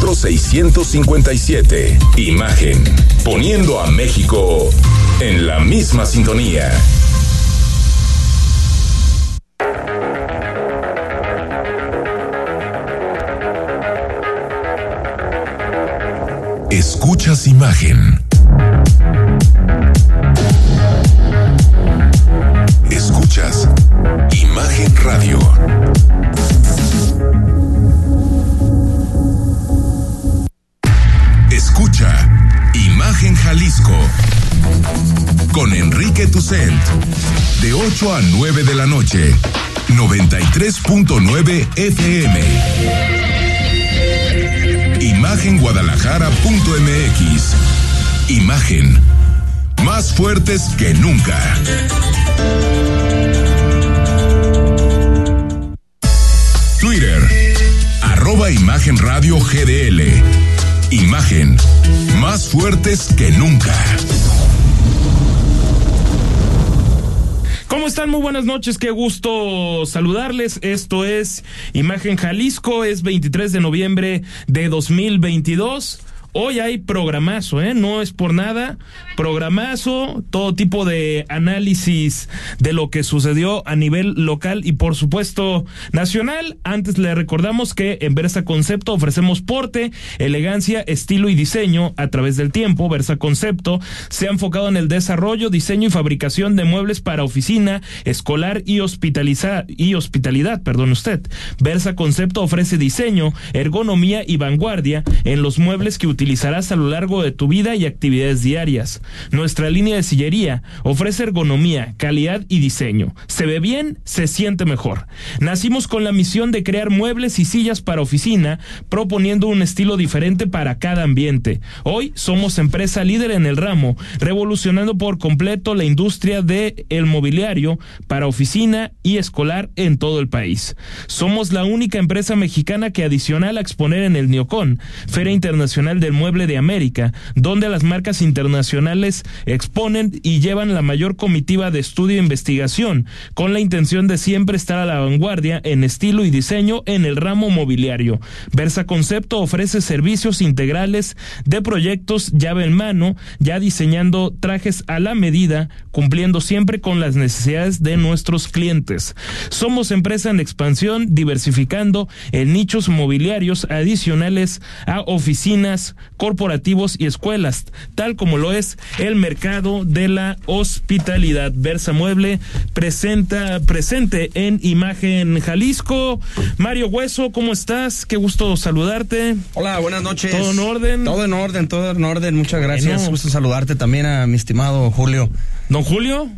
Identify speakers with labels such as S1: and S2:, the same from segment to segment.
S1: 1-800-334-657. Imagen. Poniendo a México en la misma sintonía. Escuchas imagen. Escuchas Imagen Radio. Escucha Imagen Jalisco con Enrique Tucent de 8 a 9 de la noche, 93.9 FM. Imagenguadalajara.mx. Imagen. Más fuertes que nunca. Twitter. Arroba Imagen Radio GDL. Imagen. Más fuertes que nunca.
S2: ¿Cómo están? Muy buenas noches, qué gusto saludarles. Esto es Imagen Jalisco, es 23 de noviembre de 2022. Hoy hay programazo, ¿eh? No es por nada. Programazo, todo tipo de análisis de lo que sucedió a nivel local y por supuesto nacional. Antes le recordamos que en Versa Concepto ofrecemos porte, elegancia, estilo y diseño a través del tiempo. Versa Concepto se ha enfocado en el desarrollo, diseño y fabricación de muebles para oficina, escolar y y hospitalidad, perdón usted. Versa Concepto ofrece diseño, ergonomía y vanguardia en los muebles que utilizarás a lo largo de tu vida y actividades diarias. Nuestra línea de sillería ofrece ergonomía, calidad y diseño. Se ve bien, se siente mejor. Nacimos con la misión de crear muebles y sillas para oficina, proponiendo un estilo diferente para cada ambiente. Hoy somos empresa líder en el ramo, revolucionando por completo la industria del el mobiliario para oficina y escolar en todo el país. Somos la única empresa mexicana que adicional a exponer en el Neocon, Feria Internacional del Mueble de América, donde las marcas internacionales exponen y llevan la mayor comitiva de estudio e investigación, con la intención de siempre estar a la vanguardia en estilo y diseño en el ramo mobiliario. Versa Concepto ofrece servicios integrales de proyectos llave en mano, ya diseñando trajes a la medida, cumpliendo siempre con las necesidades de nuestros clientes. Somos empresa en expansión, diversificando en nichos mobiliarios adicionales a oficinas, corporativos y escuelas, tal como lo es el mercado de la hospitalidad. Versa Mueble presenta, presente en Imagen Jalisco. Mario Hueso, ¿cómo estás? Qué gusto saludarte.
S3: Hola, buenas noches.
S2: ¿Todo en orden?
S3: Todo en orden, todo en orden. Muchas gracias. Bueno. Gusto saludarte también a mi estimado Julio.
S2: Don Julio.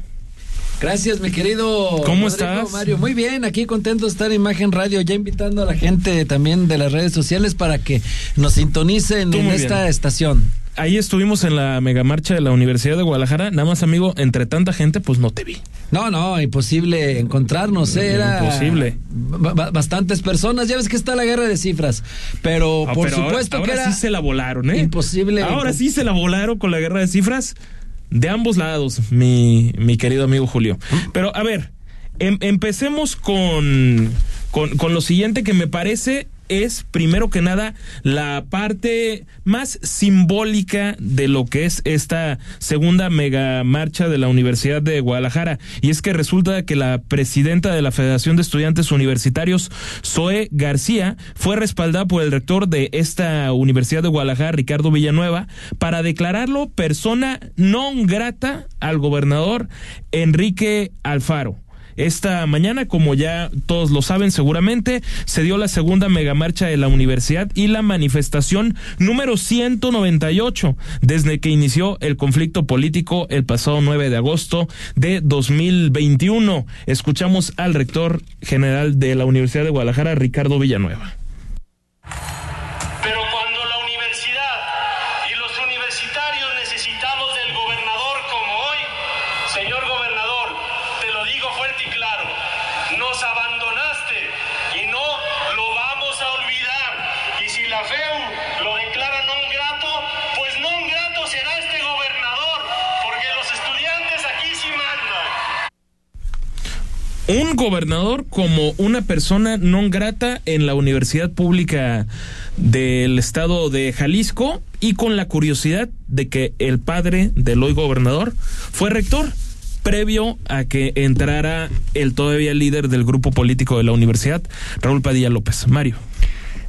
S4: Gracias, mi querido.
S2: ¿Cómo Rodrigo estás?
S4: Mario, muy bien, aquí contento de estar en Imagen Radio, ya invitando a la gente también de las redes sociales para que nos sintonicen en esta bien. estación
S2: ahí estuvimos en la megamarcha de la Universidad de Guadalajara. Nada más, amigo, entre tanta gente, pues no te vi.
S4: No, no, imposible encontrarnos. ¿eh? Era
S2: imposible.
S4: Bastantes personas. Ya ves que está la guerra de cifras. Pero
S2: no,
S4: por
S2: pero
S4: supuesto
S2: ahora,
S4: que
S2: ahora
S4: era.
S2: sí se la volaron, ¿eh?
S4: Imposible.
S2: Ahora sí se la volaron con la guerra de cifras. De ambos lados, mi, mi querido amigo Julio. Pero a ver, em, empecemos con, con, con lo siguiente que me parece es primero que nada la parte más simbólica de lo que es esta segunda mega marcha de la Universidad de Guadalajara y es que resulta que la presidenta de la Federación de Estudiantes Universitarios Zoe García fue respaldada por el rector de esta Universidad de Guadalajara Ricardo Villanueva para declararlo persona non grata al gobernador Enrique Alfaro. Esta mañana, como ya todos lo saben seguramente, se dio la segunda megamarcha de la universidad y la manifestación número 198 desde que inició el conflicto político el pasado 9 de agosto de 2021. Escuchamos al rector general de la Universidad de Guadalajara, Ricardo Villanueva.
S5: Pero cuando la universidad y los universitarios necesitamos del gobernador como hoy, señor gobernador, te lo digo fuerte y claro, nos abandonaste y no lo vamos a olvidar. Y si la FEU lo declara non grato, pues non grato será este gobernador, porque los estudiantes aquí sí mandan.
S2: Un gobernador como una persona non grata en la Universidad Pública del estado de Jalisco y con la curiosidad de que el padre del hoy gobernador fue rector previo a que entrara el todavía líder del grupo político de la universidad, Raúl Padilla López. Mario.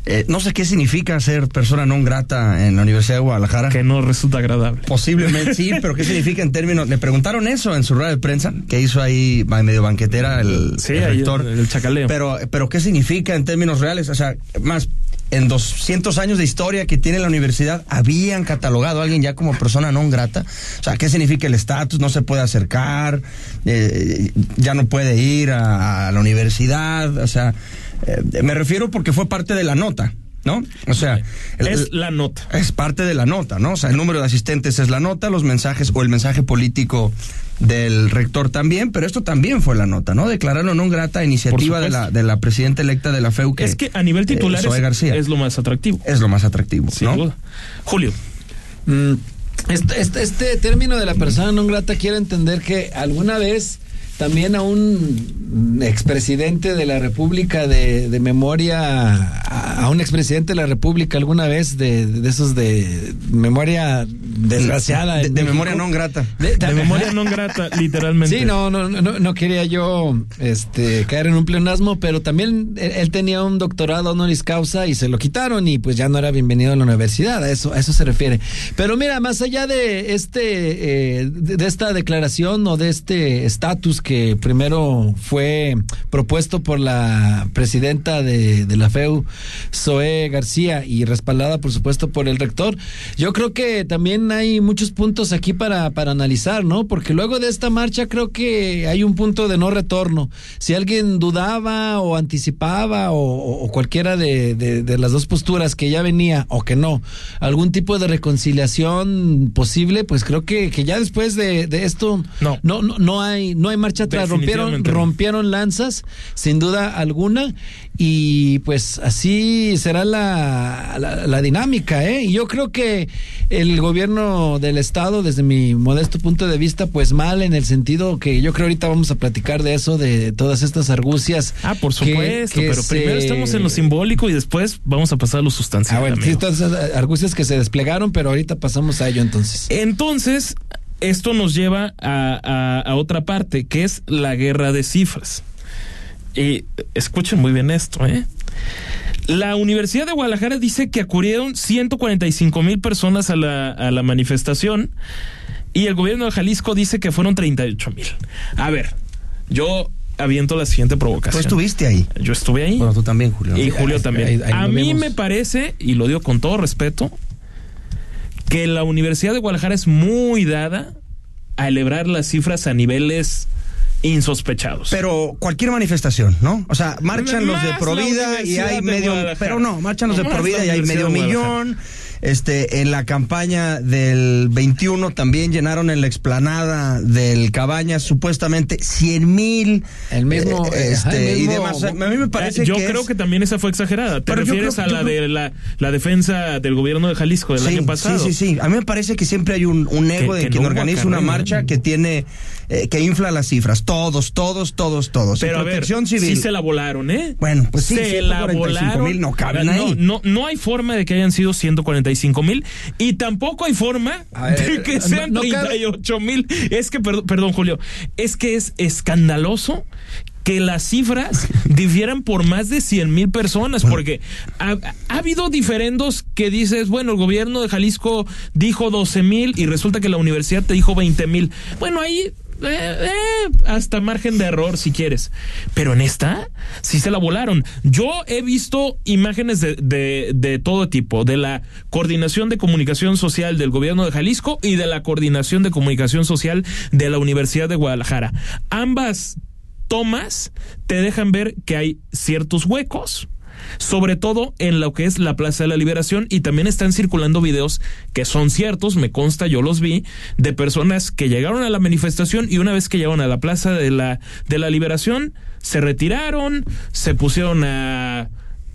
S3: Eh, no sé qué significa ser persona non grata en la Universidad de Guadalajara.
S2: Que no resulta agradable.
S3: Posiblemente sí, pero ¿qué significa en términos? Le preguntaron eso en su rueda de prensa, que hizo ahí medio banquetera el,
S2: sí, rector. El, chacaleo.
S3: Pero, pero ¿qué significa en términos reales? O sea, más, en 200 años de historia que tiene la universidad, habían catalogado a alguien ya como persona non grata. O sea, ¿qué significa el estatus? No se puede acercar, eh, ya no puede ir a la universidad, o sea. Eh, me refiero porque fue parte de la nota. ¿no? O sea,
S2: es la nota.
S3: Es parte de la nota, ¿no? O sea, el número de asistentes es la nota, los mensajes o el mensaje político del rector también, pero esto también fue la nota, ¿no? Declararlo no grata iniciativa de la, de la presidenta electa de la FEU.
S2: es que a nivel eh, titular es, lo más atractivo.
S3: Es lo más atractivo, ¿no?
S2: Julio.
S4: Mm, este, este, este, término de la persona no grata quiero entender que alguna vez también a un expresidente de la República de, de memoria, a, un expresidente de la República alguna vez de, de esos de memoria desgraciada.
S3: De, memoria no grata.
S2: De, memoria no grata, literalmente.
S4: Sí, no, no, no, no quería yo este, caer en un pleonasmo, pero también él, tenía un doctorado honoris causa y se lo quitaron y pues ya no era bienvenido a la universidad, a eso, a eso se refiere. Pero mira, más allá de este, eh, de esta declaración o de este estatus que primero fue propuesto por la presidenta de, la FEU, Zoe García, y respaldada por supuesto por el rector. Yo creo que también hay muchos puntos aquí para, para analizar, ¿no? Porque luego de esta marcha creo que hay un punto de no retorno. Si alguien dudaba o anticipaba o, cualquiera de, de, las dos posturas que ya venía o que no, algún tipo de reconciliación posible, pues creo que, que ya después de, esto no. No, no, no hay, no hay marcha atrás, rompieron, rompieron lanzas, sin duda alguna, y pues así será la, la, dinámica, ¿eh? Y yo creo que el gobierno del Estado, desde mi modesto punto de vista, pues mal en el sentido que yo creo ahorita vamos a platicar de eso, de todas estas argucias.
S2: Ah, por supuesto, pero primero estamos en lo simbólico y después vamos a pasar a lo sustancial. Ah, bueno,
S4: sí, todas esas argucias que se desplegaron, pero ahorita pasamos a ello entonces.
S2: Entonces, esto nos lleva a, a, otra parte, que es la guerra de cifras. Y escuchen muy bien esto, ¿eh? La Universidad de Guadalajara dice que acudieron 145 mil personas a la, a la manifestación y el gobierno de Jalisco dice que fueron 38 mil. A ver, yo aviento la siguiente provocación.
S3: Tú estuviste ahí.
S2: Yo estuve ahí.
S3: Bueno, tú también, Julio.
S2: Y Julio también. a mí me parece, y lo digo con todo respeto, que la Universidad de Guadalajara es muy dada a elevar las cifras a niveles insospechados.
S3: Pero cualquier manifestación, ¿no? O sea, marchan los de Provida y hay medio... Pero no, marchan los de Provida y hay medio millón. Este, en la campaña del 21 también llenaron en la explanada del Cabañas supuestamente 100 mil.
S4: El mismo.
S3: Eh, este, y demás. a mí me parece
S2: Yo creo que también esa fue exagerada. ¿Te refieres a la de la, la, defensa del gobierno de Jalisco del año pasado?
S3: Sí, sí, sí. A mí me parece que siempre hay un, un ego de quien organiza una marcha que tiene. Eh, que infla las cifras. Todos, todos, todos, todos.
S2: Pero a ver, civil. sí se la volaron, ¿eh?
S3: Bueno, pues sí.
S2: Se la volaron.
S3: no caben ahí.
S2: No, no, hay forma de que hayan sido 140 mil y tampoco hay forma de que sean 38 mil. Es que, perdón, Julio, es que es escandaloso que las cifras difieran por más de 100 mil personas, porque ha, habido diferendos que dices, bueno, el gobierno de Jalisco dijo 12 mil y resulta que la universidad te dijo 20 mil. Bueno, ahí eh, eh, hasta margen de error si quieres. Pero en esta sí se la volaron. Yo he visto imágenes de, de, de, todo tipo, de la coordinación de comunicación social del gobierno de Jalisco y de la coordinación de comunicación social de la Universidad de Guadalajara. Ambas tomas te dejan ver que hay ciertos huecos sobre todo en lo que es la Plaza de la Liberación y también están circulando videos que son ciertos, me consta, yo los vi, de personas que llegaron a la manifestación y una vez que llegaron a la Plaza de la, de la Liberación, se retiraron, se pusieron a...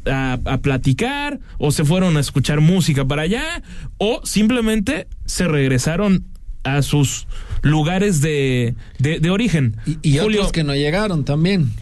S2: A, a, platicar o se fueron a escuchar música para allá o simplemente se regresaron a sus lugares de, de, de origen.
S4: Y, y
S2: Julio,
S4: otros que no llegaron también.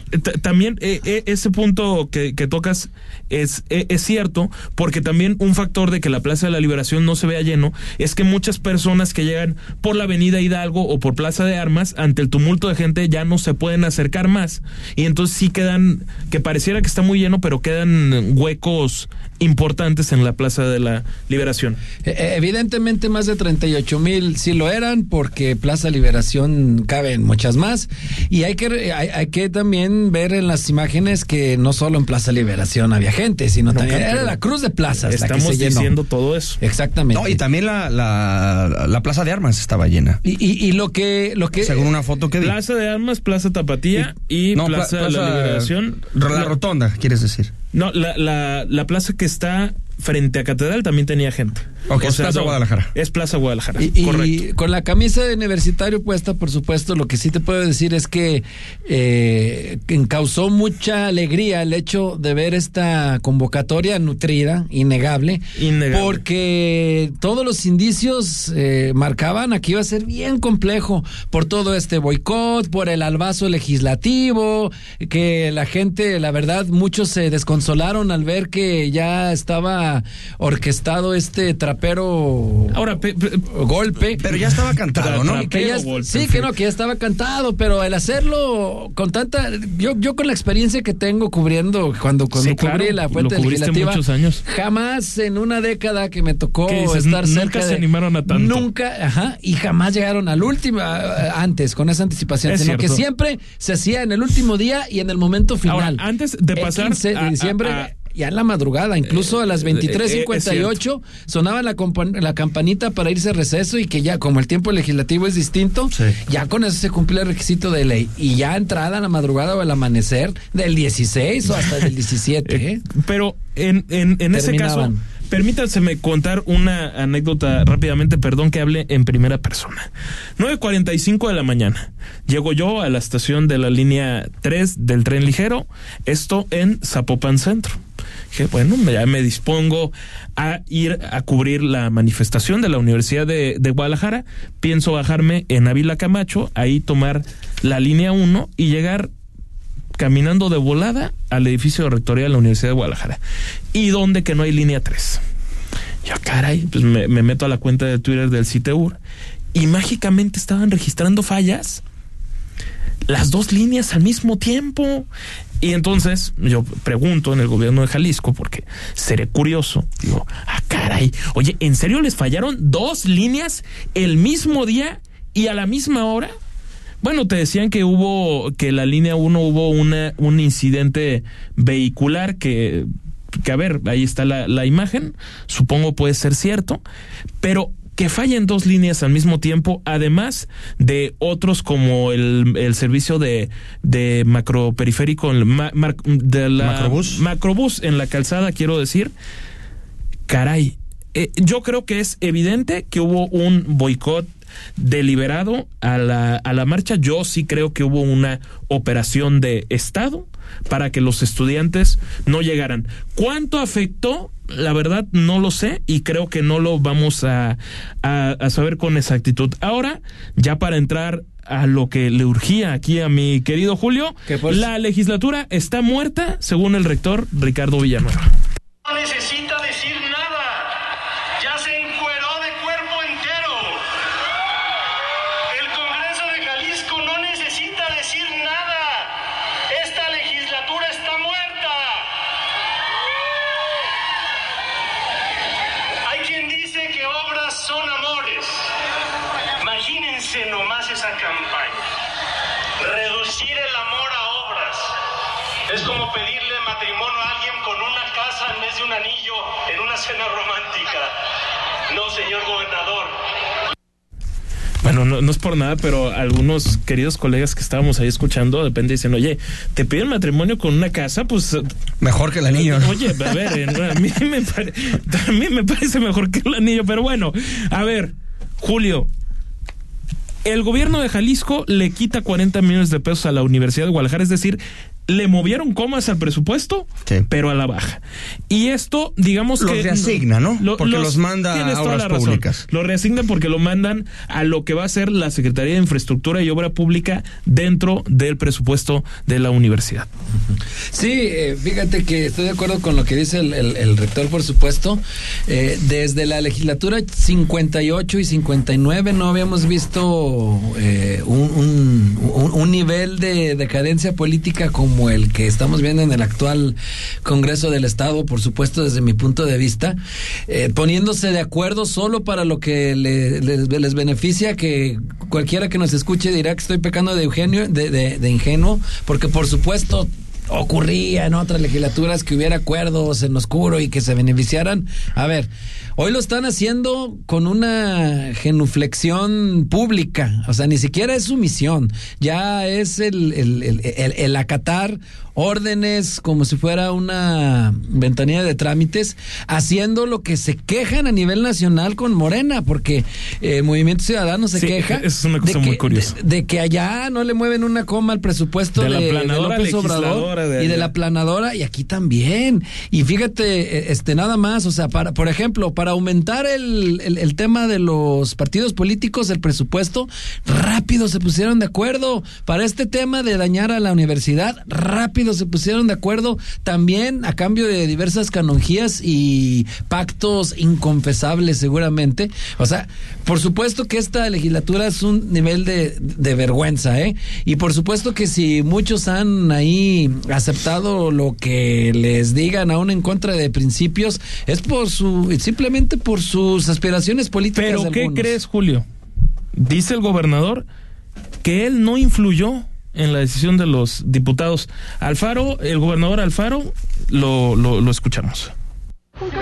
S2: También eh, eh, ese punto que, que tocas es, eh, es cierto, porque también un factor de que la Plaza de la Liberación no se vea lleno es que muchas personas que llegan por la Avenida Hidalgo o por Plaza de Armas, ante el tumulto de gente ya no se pueden acercar más. Y entonces sí quedan, que pareciera que está muy lleno, pero quedan huecos importantes en la Plaza de la Liberación.
S4: Eh, eh, Evidentemente más de 38 mil sí lo eran porque Plaza Liberación caben muchas más y hay que re- hay, hay que también ver en las imágenes que no solo en Plaza Liberación había gente, sino también era la cruz de plazas la que
S2: Estamos
S4: llenó.
S2: diciendo todo eso.
S4: Exactamente.
S3: No, y también la, la, la plaza de armas estaba llena.
S4: Y, y- y lo que lo que
S3: Según una foto que.
S2: Plaza de Armas, Plaza Tapatía y,
S3: No,
S2: Plaza,
S3: pla-
S2: de la Liberación.
S3: La rotonda, quieres decir.
S2: No, la, la, la plaza que está frente a Catedral también tenía gente.
S3: Ok, es Plaza Guadalajara.
S2: Es Plaza Guadalajara,
S4: Y, y
S2: correcto.
S4: con la camisa de universitario puesta, por supuesto, lo que sí te puedo decir es que eh, causó mucha alegría el hecho de ver esta convocatoria nutrida, innegable,
S2: Innegable.
S4: porque todos los indicios eh, marcaban a que iba a ser bien complejo por todo este boicot, por el albazo legislativo, que la gente, la verdad, muchos se desconsolaron al ver que ya estaba orquestado este trapero
S2: Ahora, pe- pe-
S4: golpe.
S3: Pero ya estaba cantado, ¿no?
S2: Tra-
S4: Que ya-
S2: Trapero golpe,
S4: sí, que no, que ya estaba cantado, pero el hacerlo con tanta. Yo, yo con la experiencia que tengo cubriendo, cuando, cuando
S2: Sí, claro,
S4: cubrí la fuente legislativa,
S2: muchos años.
S4: jamás en una década que me tocó estar
S2: Nunca
S4: cerca
S2: se
S4: de-
S2: animaron a tanto.
S4: Nunca, ajá, y jamás llegaron al último, antes, con esa anticipación,
S2: Es
S4: sino que siempre se hacía en el último día y en el momento final.
S2: Ahora, antes de
S4: El
S2: pasar
S4: 15 de
S2: a- a-
S4: diciembre.
S2: a-
S4: ya en la madrugada, incluso a las
S2: Eh, eh, es
S4: 23:58 sonaba la, la campanita para irse a receso y que ya como el tiempo legislativo es distinto,
S3: Sí.
S4: ya con eso se cumple el requisito de ley y ya entrada a la madrugada o al amanecer del 16 o hasta del 17, ¿eh?
S2: eh, pero en, en, en ese caso, permítanseme contar una anécdota rápidamente, perdón que hable en primera persona. 9.45 de la mañana. Llego yo a la estación de la línea 3 del tren ligero, esto en Zapopan Centro. Dije, bueno, ya me dispongo a ir a cubrir la manifestación de la Universidad de, de Guadalajara. Pienso bajarme en Ávila Camacho, ahí tomar la línea 1 y llegar caminando de volada al edificio rectoría de la Universidad de Guadalajara. ¿Y donde que no hay línea 3? Yo, caray, pues me, me meto a la cuenta de Twitter del CITEUR y mágicamente estaban registrando fallas. Las dos líneas al mismo tiempo. Y entonces yo pregunto en el gobierno de Jalisco, porque seré curioso, digo, ah, caray, oye, ¿en serio les fallaron dos líneas el mismo día y a la misma hora? Bueno, te decían que hubo, que la línea 1 hubo una, un incidente vehicular que, que a ver, ahí está la, la imagen, supongo puede ser cierto, pero que fallen dos líneas al mismo tiempo, además de otros como el, el servicio de, de macroperiférico, el ma- mar- de la
S3: Macrobús.
S2: macrobús en la calzada, quiero decir, caray, eh, yo creo que es evidente que hubo un boicot deliberado a la, a la marcha. Yo sí creo que hubo una operación de Estado para que los estudiantes no llegaran. ¿Cuánto afectó? La verdad no lo sé y creo que no lo vamos a, a, a saber con exactitud. Ahora, ya para entrar a lo que le urgía aquí a mi querido Julio,
S4: Que por-
S2: la legislatura está muerta, según el rector Ricardo Villanueva.
S5: No necesita decir nada. Ya se encueró de cuerpo entero. El Congreso de Jalisco no necesita decir nada. Esta legislatura está muerta. Hay quien dice que obras son amores. Imagínense nomás esa campaña. Reducir el amor a obras. Es como pedirle matrimonio a alguien con una casa en vez de un anillo en una cena romántica. No, señor gobernador.
S2: Bueno, no, no es por nada, pero algunos queridos colegas que estábamos ahí escuchando, de repente dicen, oye, te piden matrimonio con una casa, pues...
S3: Mejor que el anillo, ¿no?
S2: Oye, a ver, a mí, me pare- a mí me parece mejor que el anillo, pero bueno, a ver, Julio, el gobierno de Jalisco le quita 40 millones de pesos a la Universidad de Guadalajara, es decir, le movieron comas al presupuesto,
S3: Sí.
S2: pero a la baja. Y esto, digamos
S3: Los
S2: que...
S3: reasigna, ¿no? Porque los manda a obras públicas.
S2: Lo reasignan porque lo mandan a lo que va a ser la Secretaría de Infraestructura y Obra Pública dentro del presupuesto de la universidad.
S4: Sí, eh, fíjate que estoy de acuerdo con lo que dice el, el- el rector, por supuesto. Eh, desde la legislatura 58 y 59 no habíamos visto eh, un, un- un- un nivel de decadencia política como el que estamos viendo en el actual Congreso del Estado, por supuesto, desde mi punto de vista, eh, poniéndose de acuerdo solo para lo que le- les, beneficia, que cualquiera que nos escuche dirá que estoy pecando de, Eugenio, de, de- de ingenuo, porque por supuesto ocurría en otras legislaturas que hubiera acuerdos en oscuro y que se beneficiaran. A ver, hoy lo están haciendo con una genuflexión pública, o sea, ni siquiera es su misión, ya es el, el, el, el- el acatar órdenes como si fuera una ventanilla de trámites, haciendo lo que se quejan a nivel nacional con Morena, porque eh, Movimiento Ciudadano se
S2: Sí,
S4: queja
S2: es una cosa
S4: de
S2: muy
S4: que-
S2: curiosa.
S4: de- de que allá no le mueven una coma al presupuesto
S2: De
S4: de,
S2: la
S4: de
S2: planadora
S4: López Obrador
S2: de
S4: y de la planadora y aquí también. Y fíjate, eh, este nada más, o sea, para, por ejemplo, para aumentar el, el, el tema de los partidos políticos, el presupuesto, rápido se pusieron de acuerdo. Para este tema de dañar a la universidad, rápido se pusieron de acuerdo también a cambio de diversas canonjías y pactos inconfesables seguramente. O sea, por supuesto que esta legislatura es un nivel de, de vergüenza, ¿eh? Y por supuesto que si muchos han ahí aceptado lo que les digan aún en contra de principios, es por su, simplemente por sus aspiraciones políticas.
S2: Pero
S4: de
S2: ¿qué
S4: algunos.
S2: crees, Julio? Dice el gobernador que él no influyó en la decisión de los diputados. Alfaro, el gobernador Alfaro, lo, lo, lo escuchamos.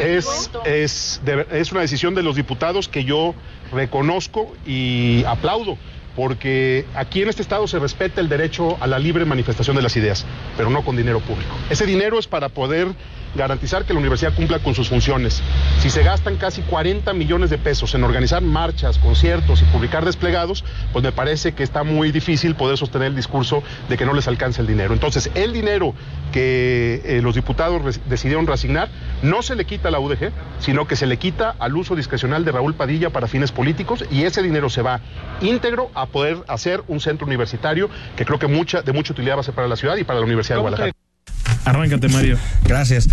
S6: Es, es, de- es una decisión de los diputados que yo reconozco y aplaudo, porque aquí en este estado se respeta el derecho a la libre manifestación de las ideas, pero no con dinero público. Ese dinero es para poder garantizar que la universidad cumpla con sus funciones. Si se gastan casi 40 millones de pesos en organizar marchas, conciertos y publicar desplegados, pues me parece que está muy difícil poder sostener el discurso de que no les alcanza el dinero. Entonces, el dinero que eh, los diputados decidieron reasignar no se le quita a la UDG, sino que se le quita al uso discrecional de Raúl Padilla para fines políticos y ese dinero se va íntegro a poder hacer un centro universitario que creo que mucha, de mucha utilidad va a ser para la ciudad y para la Universidad de Guadalajara.
S2: Arráncate, Mario.
S3: Gracias.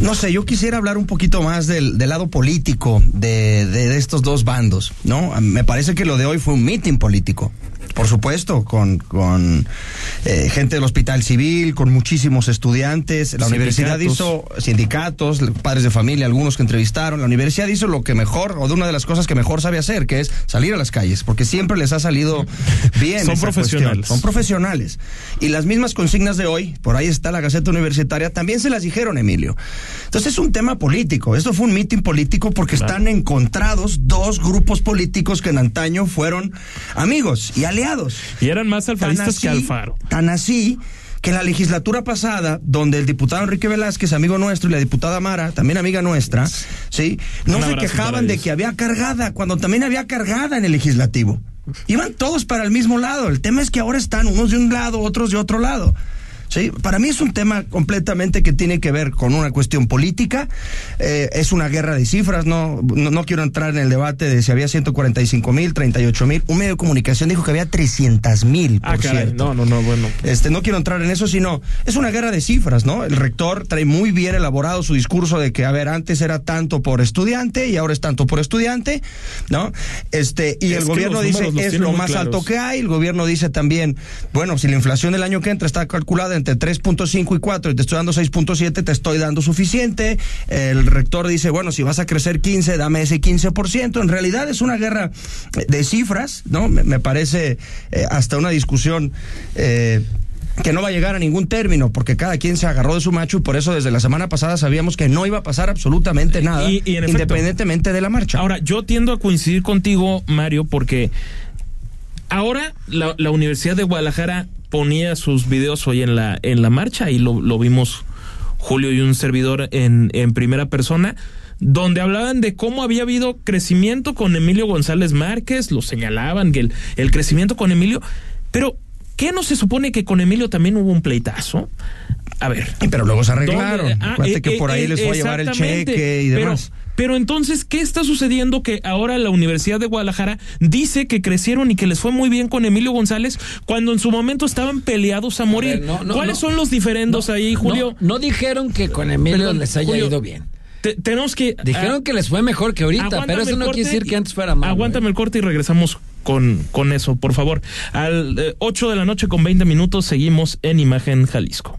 S3: No sé, yo quisiera hablar un poquito más del, del lado político de, de- de estos dos bandos, ¿no? Me parece que lo de hoy fue un mitin político. Por supuesto, con, con eh, gente del Hospital Civil, con muchísimos estudiantes. La universidad hizo sindicatos, padres de familia, algunos que entrevistaron. La universidad hizo lo que mejor, o de una de las cosas que mejor sabe hacer, que es salir a las calles, porque siempre les ha salido bien.
S2: Son
S3: esa cuestión.
S2: profesionales.
S3: Son profesionales. Y las mismas consignas de hoy, por ahí está la Gaceta Universitaria, también se las dijeron, Emilio. Entonces es un tema político. Esto fue un mitin político porque
S2: Claro.
S3: están encontrados dos grupos políticos que en antaño fueron amigos y aliados.
S2: Y eran más alfaristas que Alfaro.
S3: Tan así que en la legislatura pasada, donde el diputado Enrique Velázquez, amigo nuestro, y la diputada Mara, también amiga nuestra, ¿sí? No se quejaban de que había cargada, cuando también había cargada en el legislativo. Iban todos para el mismo lado. El tema es que ahora están unos de un lado, otros de otro lado. Sí, para mí es un tema completamente que tiene que ver con una cuestión política. Eh, es una guerra de cifras. No, no, no quiero entrar en el debate de si había 145 mil, 38 mil. Un medio de comunicación dijo que había 300 mil.
S2: Ah,
S3: por
S2: caray.
S3: cierto.
S2: No, no, no, bueno.
S3: Este, no quiero entrar en eso, sino es una guerra de cifras, ¿no? El rector trae muy bien elaborado su discurso de que, a ver, antes era tanto por estudiante y ahora es tanto por estudiante, ¿no? Este, y
S2: Es
S3: el gobierno dice es lo más
S2: claros.
S3: alto que hay, el gobierno dice también, bueno, si la inflación del año que entra está calculada entre 3.5 y 4 y te estoy dando 6.7, te estoy dando suficiente. El rector dice, bueno, si vas a crecer 15, dame ese 15%. En realidad es una guerra de cifras, ¿no? Me, me parece eh, hasta una discusión eh, que no va a llegar a ningún término, porque cada quien se agarró de su macho y por eso desde la semana pasada sabíamos que no iba a pasar absolutamente nada,
S2: Y- y
S3: independientemente de la marcha.
S2: Ahora, yo tiendo a coincidir contigo, Mario, porque ahora la, la Universidad de Guadalajara ponía sus videos hoy en la, en la marcha y lo, lo vimos Julio y un servidor en, en primera persona, donde hablaban de cómo había habido crecimiento con Emilio González Márquez, lo señalaban, que el, el crecimiento con Emilio, pero ¿Qué no se supone que con Emilio también hubo un pleitazo? A ver.
S3: Pero luego se arreglaron.
S2: Ah, eh,
S3: que por ahí
S2: eh,
S3: les fue a llevar el cheque y demás.
S2: Pero, entonces, ¿qué está sucediendo que ahora la Universidad de Guadalajara dice que crecieron y que les fue muy bien con Emilio González cuando en su momento estaban peleados a morir?
S4: ver, no, no,
S2: ¿Cuáles
S4: no.
S2: son los diferendos ahí, Julio?
S4: No, dijeron que con Emilio
S2: Perdón,
S4: les haya
S2: Julio.
S4: ido bien.
S2: Te- tenemos que...
S4: Dijeron
S2: ah,
S4: que les fue mejor que ahorita, pero eso no quiere decir que antes fuera mal.
S2: Aguántame el corte y regresamos con, con eso, por favor. Al eh, 8 de la noche con 20 minutos seguimos en Imagen Jalisco.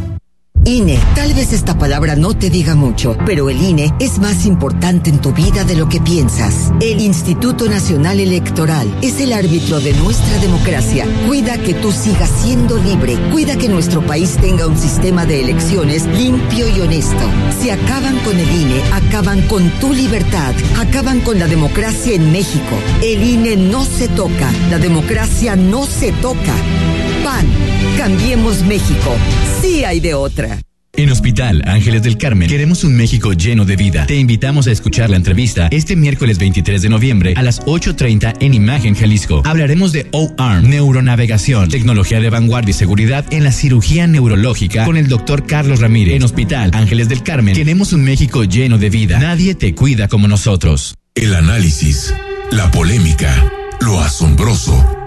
S7: INE. Tal vez esta palabra no te diga mucho, pero el INE es más importante en tu vida de lo que piensas. El Instituto Nacional Electoral es el árbitro de nuestra democracia. Cuida que tú sigas siendo libre. Cuida que nuestro país tenga un sistema de elecciones limpio y honesto. Si acaban con el INE, acaban con tu libertad. Acaban con la democracia en México. El INE no se toca. La democracia no se toca. PAN. Cambiemos México. Sí hay de otra.
S8: En Hospital Ángeles del Carmen queremos un México lleno de vida. Te invitamos a escuchar la entrevista este miércoles 23 de noviembre a las 8.30 en Imagen Jalisco. Hablaremos de O-Arm, neuronavegación, tecnología de vanguardia y seguridad en la cirugía neurológica con el doctor Carlos Ramírez. En Hospital Ángeles del Carmen queremos un México lleno de vida. Nadie te cuida como nosotros.
S1: El análisis, la polémica, lo asombroso,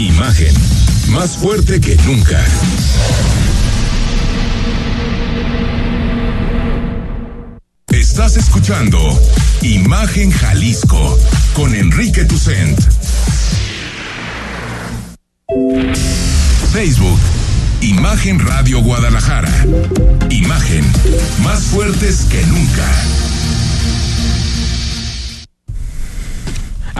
S1: Imagen, más fuerte que nunca. Estás escuchando Imagen Jalisco con Enrique Tucent. Facebook, Imagen Radio Guadalajara. Imagen, más fuertes que nunca.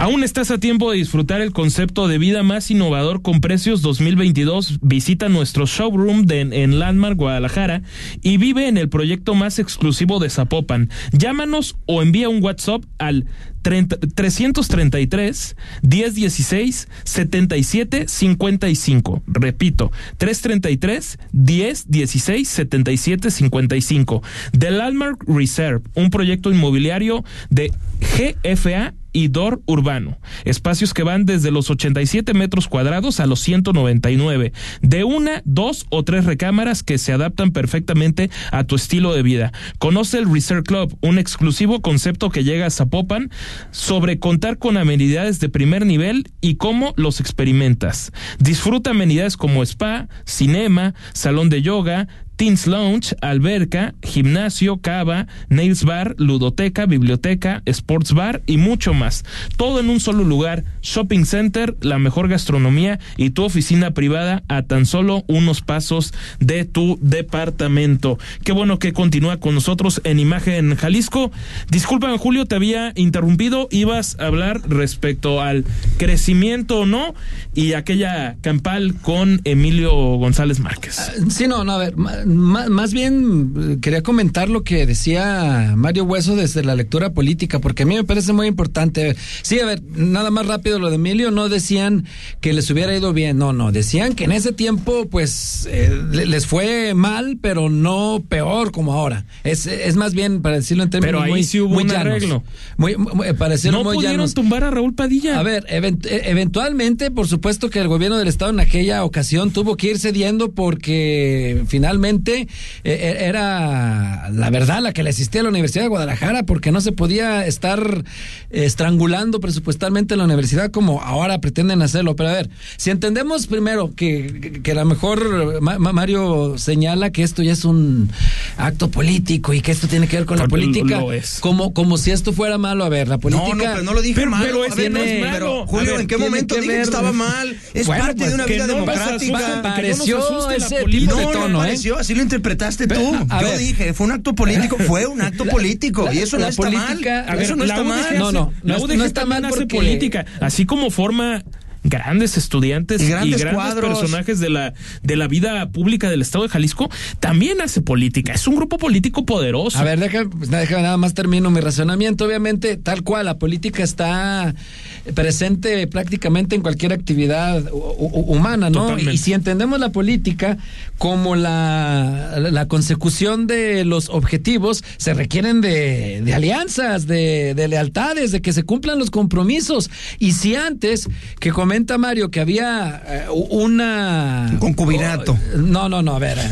S2: Aún estás a tiempo de disfrutar el concepto de vida más innovador con precios 2022. Visita nuestro showroom en Landmark Guadalajara y vive en el proyecto más exclusivo de Zapopan. Llámanos o envía un WhatsApp al 30 333 1016 77 55. Repito, 333 1016 77 55. The Landmark Reserve, un proyecto inmobiliario de GFA y DOR Urbano. Espacios que van desde los 87 metros cuadrados a los 199. De una, dos o tres recámaras que se adaptan perfectamente a tu estilo de vida. Conoce el Reserve Club, un exclusivo concepto que llega a Zapopan sobre contar con amenidades de primer nivel y cómo los experimentas. Disfruta amenidades como spa, cinema, salón de yoga, Teens Lounge, alberca, gimnasio, cava, nails bar, ludoteca, biblioteca, sports bar y mucho más. Todo en un solo lugar. Shopping center, la mejor gastronomía y tu oficina privada a tan solo unos pasos de tu departamento. Qué bueno que continúa con nosotros en Imagen Jalisco. Disculpa, Julio, te había interrumpido. Ibas a hablar respecto al crecimiento o no y aquella campal con Emilio González Márquez.
S4: Sí, no, no, a ver, ma- más bien eh, quería comentar lo que decía Mario Hueso desde la lectura política, porque a mí me parece muy importante. Sí, a ver, nada más rápido lo de Emilio, no decían que les hubiera ido bien, no, no, decían que en ese tiempo, pues, eh, le- les fue mal, pero no peor como ahora. Es, es más bien, para decirlo en términos
S2: Pero ahí
S4: muy,
S2: sí hubo
S4: muy
S2: un
S4: llanos.
S2: arreglo.
S4: Muy, muy- para
S2: No
S4: muy
S2: pudieron
S4: llanos.
S2: tumbar a Raúl Padilla.
S4: A ver, event- e- eventualmente, por supuesto que el gobierno del estado en aquella ocasión tuvo que ir cediendo porque finalmente eh, eh, era la verdad la que le asistía a la Universidad de Guadalajara porque no se podía estar eh, estrangulando presupuestalmente la universidad como ahora pretenden hacerlo. Pero a ver, si entendemos primero que, que, que a lo mejor Ma- Ma- Mario señala que esto ya es un acto político y que esto tiene que ver con la política.
S2: lo es.
S4: Como, como si esto fuera malo. A ver, la política.
S3: No, no, pero no lo dije
S2: Pero-
S3: malo.
S2: pero
S3: a
S2: es
S3: ver,
S2: que no es
S3: tiene-
S2: malo.
S3: pero, Julio,
S2: ver,
S3: ¿en qué
S4: tiene
S3: momento
S4: que
S3: dije que estaba mal? Es
S4: Bueno,
S3: parte
S4: pues,
S3: de una
S2: que
S3: vida
S2: no
S3: democrática.
S4: Pareció ese tipo de
S3: No,
S4: tono,
S3: no
S4: ¿eh?
S3: Así lo interpretaste tú.
S4: Pero,
S3: Yo
S4: ver.
S3: dije, fue un acto político, fue un acto político. y eso no
S4: la
S3: está
S4: política-
S3: mal.
S4: a ver,
S3: eso no está mal.
S2: hace-
S4: No, no, no no está mal
S2: hace
S4: porque-
S2: política, así como forma grandes estudiantes
S3: Y
S2: y
S3: grandes
S2: personajes de la de la vida pública del estado de Jalisco, también hace política. Es un grupo político poderoso.
S4: A ver, déjame, pues, déjame nada más termino mi razonamiento. Obviamente, tal cual, la política está presente prácticamente en cualquier actividad hu- hu- humana, ¿no?
S2: Totalmente.
S4: Y si entendemos la política como la, la consecución de los objetivos, se requieren de, de alianzas, de, de lealtades, de que se cumplan los compromisos. Y si antes, que comenta Mario, que había eh, una...
S3: Un concubinato.
S4: No, no, no, a ver.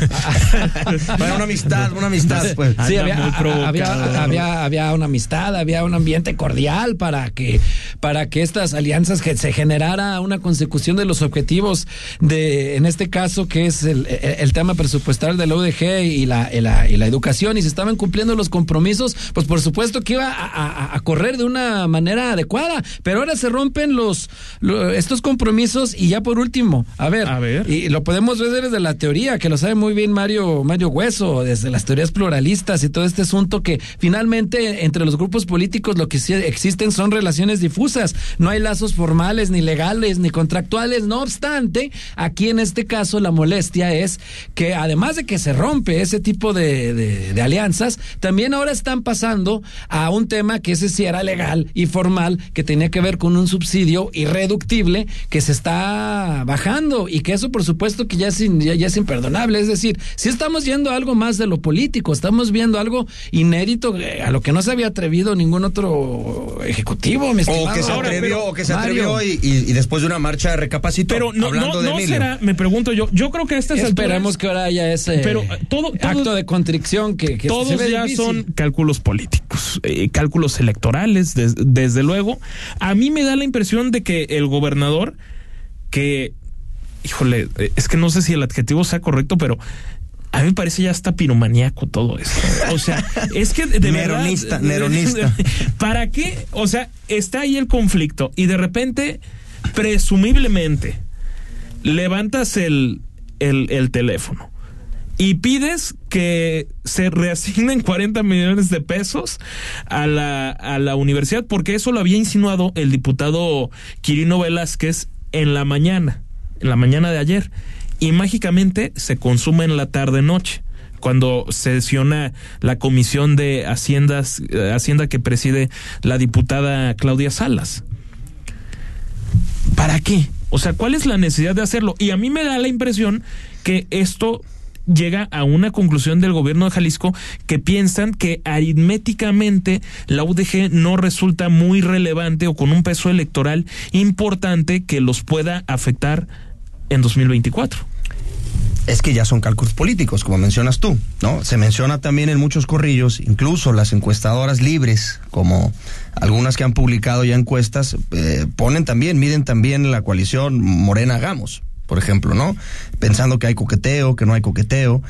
S3: Bueno, una amistad, una amistad, pues.
S4: Sí, había, había, había, había una amistad, había un ambiente cordial para que, para que estas alianzas que se generara una consecución de los objetivos de, en este caso, que es el, tema presupuestal de la UDG y la, y la, y la educación, y se estaban cumpliendo los compromisos, pues por supuesto que iba a, a- a correr de una manera adecuada, pero ahora se rompen los, lo- estos compromisos y ya por último, a ver,
S2: A ver.
S4: y lo podemos ver desde la teoría, que lo sabe muy bien Mario, Mario Hueso, desde las teorías pluralistas y todo este asunto que finalmente entre los grupos políticos lo que sí existen son relaciones difusas, no hay lazos formales, ni legales, ni contractuales, no obstante, aquí en este caso la molestia es que además de que se rompe ese tipo de, de- de alianzas, también ahora están pasando a un tema que ese sí era legal y formal, que tenía que ver con un subsidio irreductible que se está bajando y que eso por supuesto que ya es, in- ya, ya es imperdonable. Es decir, si estamos viendo algo más de lo político, estamos viendo algo inédito eh, a lo que no se había atrevido ningún otro ejecutivo, mi
S3: O
S4: estimado.
S3: que se
S2: Ahora,
S3: atrevió,
S2: pero,
S3: o que se atrevió y, y- y después de una marcha recapacitó.
S2: pero no,
S3: hablando
S2: no,
S3: de
S2: no será, me pregunto yo, yo creo que a estas
S4: Esperemos
S2: alturas
S4: que ahora haya ese
S2: Pero, eh, todo- todo-
S4: acto de contrición que, que se
S2: todos
S4: ve
S2: ya
S4: difícil.
S2: son cálculos políticos, eh, cálculos electorales, des- desde luego. A mí me da la impresión de que el gobernador, que, híjole, eh, es que no sé si el adjetivo sea correcto, pero a mí me parece ya está piromaníaco todo esto. O sea, es que de
S3: Neronista,
S2: verdad.
S3: neronista.
S2: ¿Para qué? O sea, está ahí el conflicto y de repente, presumiblemente, levantas el, el, el teléfono y pides que se reasignen 40 millones de pesos a la, a la universidad, porque eso lo había insinuado el diputado Quirino Velázquez en la mañana, en la mañana de ayer, y mágicamente se consume en la tarde-noche cuando sesiona la comisión de haciendas eh, hacienda que preside la diputada Claudia Salas. ¿Para qué? O sea, ¿cuál es la necesidad de hacerlo? Y a mí me da la impresión que esto llega a una conclusión del gobierno de Jalisco que piensan que aritméticamente la UDG no resulta muy relevante o con un peso electoral importante que los pueda afectar en 2024.
S3: Es que ya son cálculos políticos, como mencionas tú, ¿no? Se menciona también en muchos corrillos, incluso las encuestadoras libres, como algunas que han publicado ya encuestas, eh, ponen también, miden también la coalición Morena Hagamos, por ejemplo, ¿no? Pensando que hay coqueteo, que no hay coqueteo.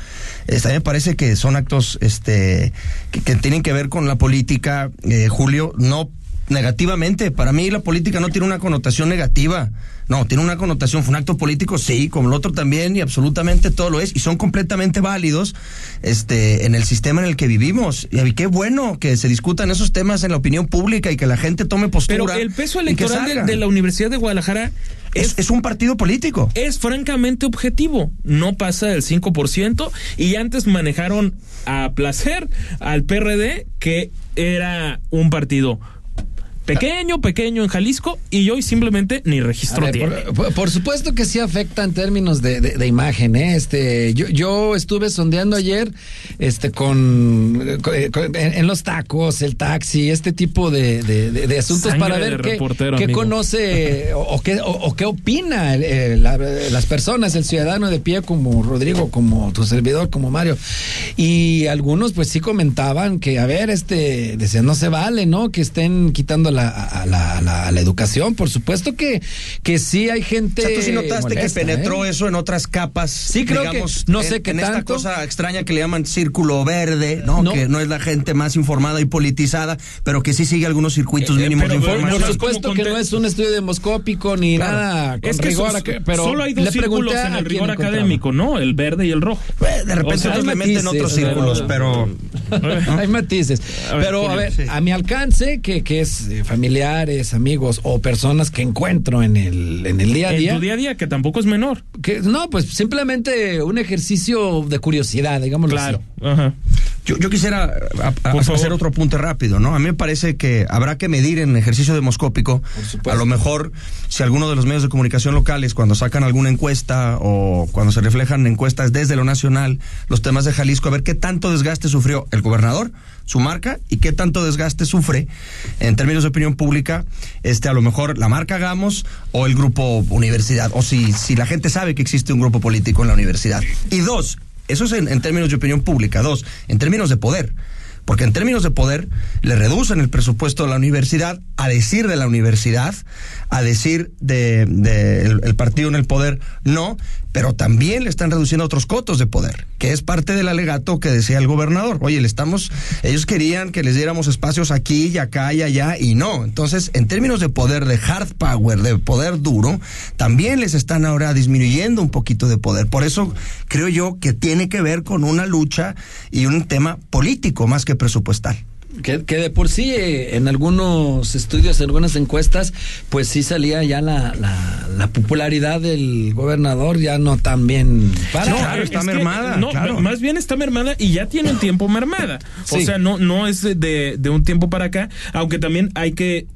S3: Este, a mí me parece que son actos este, que, que tienen que ver con la política, eh, Julio, no negativamente. Para mí la política no tiene una connotación negativa. No, tiene una connotación, fue un acto político, sí, como el otro también, y absolutamente todo lo es, y son completamente válidos este, en el sistema en el que vivimos. Y qué bueno que se discutan esos temas en la opinión pública y que la gente tome postura.
S2: Pero el peso electoral de la Universidad de Guadalajara
S3: es,
S2: es,
S3: un partido político.
S2: es francamente objetivo. No pasa del 5% y antes manejaron a placer al PRD, que era un partido pequeño, pequeño en Jalisco y hoy simplemente ni registro
S4: ver,
S2: tiene.
S4: por, supuesto que sí afecta en términos de, de- de imagen, ¿eh? Este, yo, yo estuve sondeando ayer, este, con, con- con- en, en los tacos, el taxi, este tipo de, de- asuntos
S2: Sangre
S4: para ver qué, conoce o, o qué, o, o qué opina la- las personas, el ciudadano de pie como Rodrigo, como tu servidor, como Mario. Y algunos pues sí comentaban que, a ver, este, decían, no se vale, ¿no? Que estén quitando la la, a, la, a la, a la educación. Por supuesto que, que sí hay gente.
S3: O sea, tú sí notaste
S4: molesta,
S3: que penetró
S4: ¿eh?
S3: eso en otras capas.
S4: Sí, creo que-
S3: digamos,
S4: no
S3: en-
S4: sé qué
S3: en esta cosa extraña que le llaman círculo verde, ¿no?
S4: No.
S3: Que no es la gente más informada y politizada, pero que sí sigue algunos circuitos
S2: Eh, eh,
S3: mínimos
S2: pero,
S3: de
S2: bueno,
S4: Por
S3: información.
S4: supuesto que no es un estudio demoscópico ni
S3: Claro.
S4: nada con
S2: Es que
S4: rigor, que- pero
S2: solo hay dos
S4: le pregunté
S2: círculos
S4: a
S2: en el
S4: quién
S2: rigor académico, ¿no? El verde y el rojo.
S3: De repente
S2: O sea,
S3: le meten otros círculos,
S4: no-
S3: pero
S4: Hay matices. Pero a ver, a mi alcance, que, que es eh, familiares, amigos o personas que encuentro en el, en el día a
S2: En
S4: día.
S2: tu día a día, que tampoco es menor.
S4: Que, no, pues simplemente un ejercicio de curiosidad, digámoslo
S2: Claro.
S4: así.
S2: Ajá.
S3: Yo, yo quisiera a- a-
S2: Por
S3: hacer otro apunte rápido, ¿no? A mí me parece que habrá que medir en ejercicio demoscópico. A lo mejor, si alguno de los medios de comunicación locales, cuando sacan alguna encuesta o cuando se reflejan encuestas desde lo nacional, los temas de Jalisco, a ver qué tanto desgaste sufrió el gobernador, su marca, y qué tanto desgaste sufre en términos de opinión pública, este, a lo mejor la marca Gamos o el grupo universidad, o si, si la gente sabe que existe un grupo político en la universidad. Y dos, eso es en, términos de opinión pública. Dos, en términos de poder. Porque en términos de poder, le reducen el presupuesto de la universidad, a decir de la universidad, a decir de, de el partido en el poder, no, pero también le están reduciendo otros cotos de poder, que es parte del alegato que decía el gobernador. Oye, le estamos, ellos querían que les diéramos espacios aquí y acá y allá, y no. Entonces, en términos de poder, de hard power, de poder duro, también les están ahora disminuyendo un poquito de poder. Por eso creo yo que tiene que ver con una lucha y un tema político más que presupuestal.
S4: Que, que de por sí eh, en algunos estudios, en algunas encuestas, pues sí salía ya la, la, la popularidad del gobernador ya no tan bien para.
S3: No, claro, está
S2: es que,
S3: mermada,
S2: no,
S3: claro.
S2: más bien está mermada y ya tiene un tiempo mermada. O sea, no, no es de, de un tiempo para acá, aunque también hay que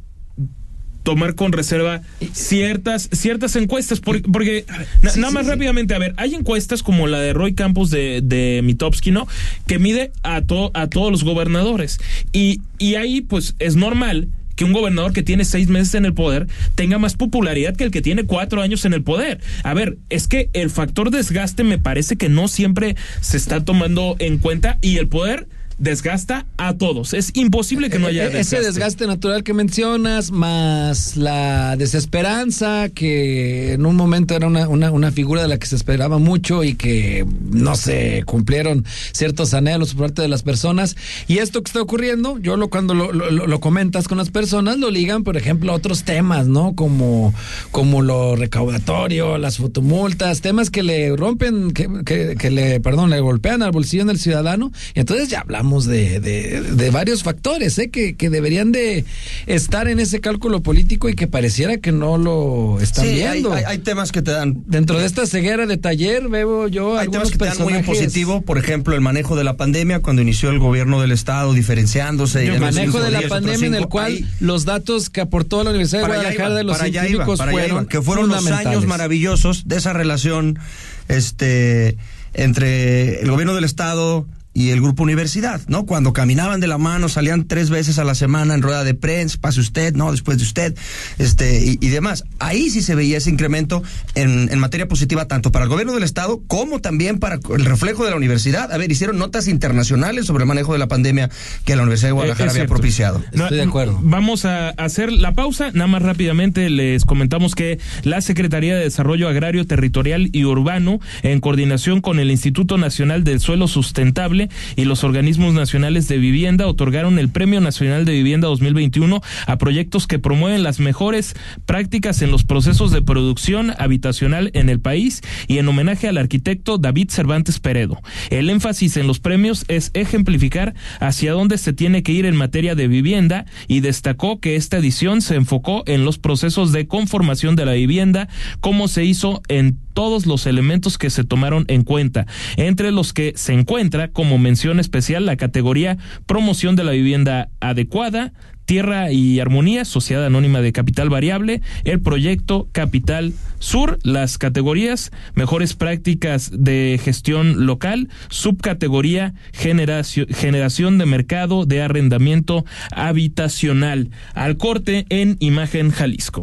S2: tomar con reserva ciertas ciertas encuestas por- porque na-
S4: Sí,
S2: nada más
S4: sí.
S2: rápidamente a ver hay encuestas como la de Roy Campos de, de Mitofsky no que mide a to- a todos los gobernadores y y ahí pues es normal que un gobernador que tiene seis meses en el poder tenga más popularidad que el que tiene cuatro años en el poder. A ver, es que el factor desgaste me parece que no siempre se está tomando en cuenta y el poder desgasta a todos. Es imposible que no haya
S4: E- Ese
S2: desgaste.
S4: desgaste natural que mencionas, más la desesperanza, que en un momento era una, una, una figura de la que se esperaba mucho y que no se cumplieron ciertos anhelos por parte de las personas. Y esto que está ocurriendo, yo lo cuando lo- lo comentas con las personas, lo ligan, por ejemplo, a otros temas, ¿no? Como, como lo recaudatorio, las fotomultas, temas que le rompen, que, que, que le, perdón, le golpean al bolsillo del ciudadano. Y entonces ya hablamos de, de, de varios factores, ¿eh? Que, que deberían de estar en ese cálculo político y que pareciera que no lo están
S3: Sí,
S4: viendo.
S3: hay- hay temas que te dan
S4: Dentro de esta ceguera de taller veo yo
S3: Hay temas que te dan muy positivo, por ejemplo, el manejo de la pandemia, cuando inició el gobierno del Estado diferenciándose. y
S4: El manejo de la
S3: días,
S4: pandemia en el cual
S3: ahí-
S4: los datos que aportó la Universidad de Guadalajara
S3: iba,
S4: de los
S3: iba,
S4: científicos
S3: allá
S4: fueron
S3: iba, que fueron los años maravillosos de esa relación este entre el gobierno del estado y el grupo universidad, ¿no? Cuando caminaban de la mano, salían tres veces a la semana en rueda de prensa, pase usted, no, después de usted, este, y, y demás. Ahí sí se veía ese incremento en, en materia positiva, tanto para el gobierno del estado como también para el reflejo de la universidad. A ver, hicieron notas internacionales sobre el manejo de la pandemia que la Universidad de Guadalajara
S2: Eh, es
S3: había propiciado.
S4: Estoy de acuerdo.
S2: Vamos a hacer la pausa. Nada más rápidamente les comentamos que la Secretaría de Desarrollo Agrario, Territorial y Urbano, en coordinación con el Instituto Nacional del Suelo Sustentable y los organismos nacionales de vivienda, otorgaron el Premio Nacional de Vivienda 2021 a proyectos que promueven las mejores prácticas en los procesos de producción habitacional en el país y en homenaje al arquitecto David Cervantes Peredo. El énfasis en los premios es ejemplificar hacia dónde se tiene que ir en materia de vivienda y destacó que esta edición se enfocó en los procesos de conformación de la vivienda, como se hizo en todos los elementos que se tomaron en cuenta, entre los que se encuentra como mención especial la categoría promoción de la vivienda adecuada, Tierra y Armonía, Sociedad Anónima de Capital Variable, el proyecto Capital Sur, las categorías Mejores Prácticas de Gestión Local, subcategoría generación, generación de Mercado de Arrendamiento Habitacional. Al corte en Imagen Jalisco.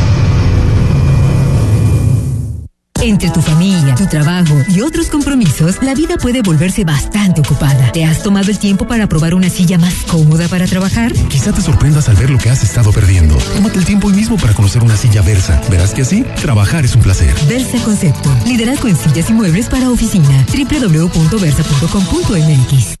S9: Entre tu familia, tu trabajo y otros compromisos, la vida puede volverse bastante ocupada. ¿Te has tomado el tiempo para probar una silla más cómoda para trabajar?
S10: Quizá te sorprendas al ver lo que has estado perdiendo. Tómate el tiempo hoy mismo para conocer una silla Versa. Verás que así, trabajar es un placer.
S9: Versa Concepto. Liderazgo en sillas y muebles para oficina. www.versa.com.mx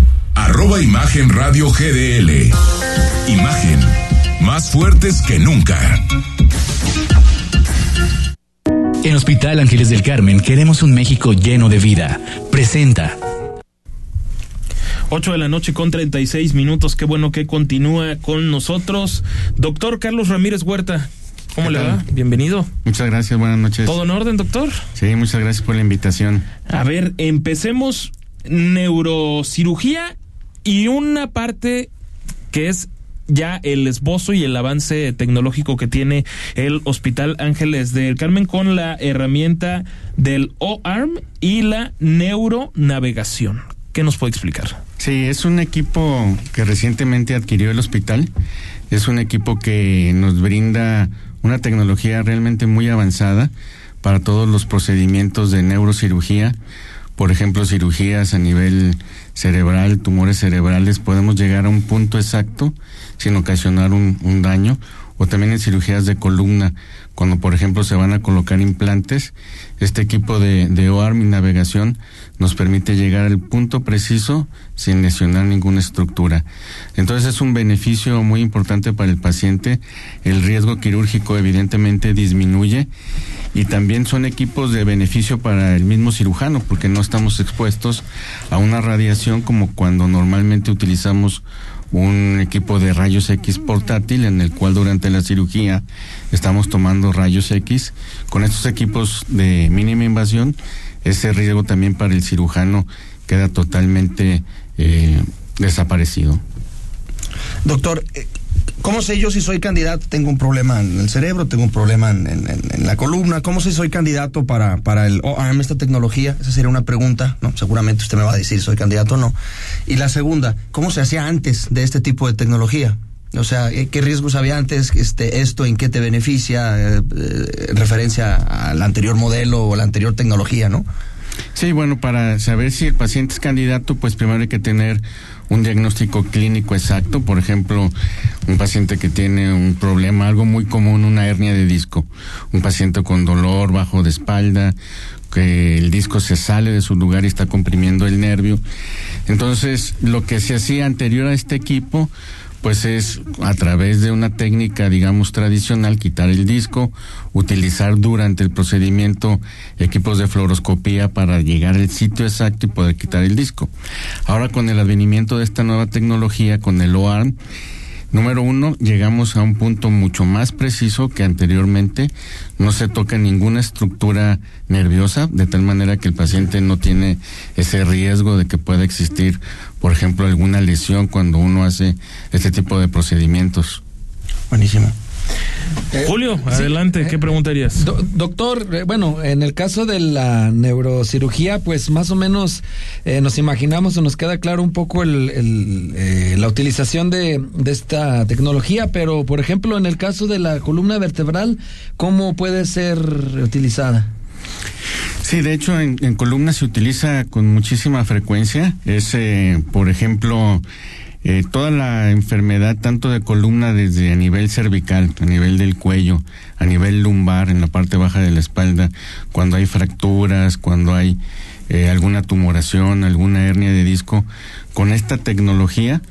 S1: Arroba Imagen Radio GDL. Imagen. Más fuertes que nunca.
S8: En Hospital Ángeles del Carmen queremos un México lleno de vida. Presenta.
S2: 8 de la noche con 36 minutos. Qué bueno que continúa con nosotros. Doctor Carlos Ramírez Huerta, ¿Cómo le va? Bienvenido.
S11: Muchas gracias, buenas noches.
S2: ¿Todo en orden, doctor?
S11: Sí, muchas gracias por la invitación.
S2: A ver, empecemos neurocirugía y una parte que es ya el esbozo y el avance tecnológico que tiene el Hospital Ángeles del Carmen con la herramienta del O-Arm y la neuronavegación. ¿Qué nos puede explicar?
S11: Sí, es un equipo que recientemente adquirió el hospital. Es un equipo que nos brinda una tecnología realmente muy avanzada para todos los procedimientos de neurocirugía por ejemplo, cirugías a nivel cerebral, tumores cerebrales, podemos llegar a un punto exacto sin ocasionar un, daño, o también en cirugías de columna, cuando por ejemplo se van a colocar implantes, este equipo de, de OARM y navegación nos permite llegar al punto preciso sin lesionar ninguna estructura. Entonces es un beneficio muy importante para el paciente, el riesgo quirúrgico evidentemente disminuye y también son equipos de beneficio para el mismo cirujano porque no estamos expuestos a una radiación como cuando normalmente utilizamos un equipo de rayos X portátil en el cual durante la cirugía estamos tomando rayos X. Con estos equipos de mínima invasión, ese riesgo también para el cirujano queda totalmente eh, desaparecido.
S3: Doctor, eh, ¿Cómo sé yo si soy candidato? Tengo un problema en el cerebro, tengo un problema en, la columna. ¿Cómo sé si soy candidato para, para el OARM, esta tecnología? Esa sería una pregunta, ¿no? Seguramente usted me va a decir si soy candidato o no. Y la segunda, ¿cómo se hacía antes de este tipo de tecnología? O sea, ¿qué riesgos había antes? Este, ¿Esto en qué te beneficia eh, en referencia al anterior modelo o la anterior tecnología, no?
S11: Sí, bueno, para saber si el paciente es candidato, pues primero hay que tener un diagnóstico clínico exacto, por ejemplo, un paciente que tiene un problema, algo muy común, una hernia de disco, un paciente con dolor bajo de espalda, que el disco se sale de su lugar y está comprimiendo el nervio. Entonces, lo que se hacía anterior a este equipo, pues es a través de una técnica, digamos, tradicional, quitar el disco, utilizar durante el procedimiento equipos de fluoroscopía para llegar al sitio exacto y poder quitar el disco. Ahora con el advenimiento de esta nueva tecnología, con el OARM, Número uno, llegamos a un punto mucho más preciso que anteriormente. No se toca ninguna estructura nerviosa, de tal manera que el paciente no tiene ese riesgo de que pueda existir, por ejemplo, alguna lesión cuando uno hace este tipo de procedimientos.
S3: Buenísimo.
S2: Eh, Julio, adelante, ¿qué preguntarías?
S4: doctor, bueno, en el caso de la neurocirugía, pues más o menos nos imaginamos o nos queda claro un poco el, la utilización de, de esta tecnología, pero por ejemplo, en el caso de la columna vertebral, ¿cómo puede ser utilizada?
S11: Sí, de hecho en, columna se utiliza con muchísima frecuencia. Es, eh, por ejemplo, eh, toda la enfermedad, tanto de columna desde a nivel cervical, a nivel del cuello, a nivel lumbar, en la parte baja de la espalda, cuando hay fracturas, cuando hay eh, alguna tumoración, alguna hernia de disco, con esta tecnología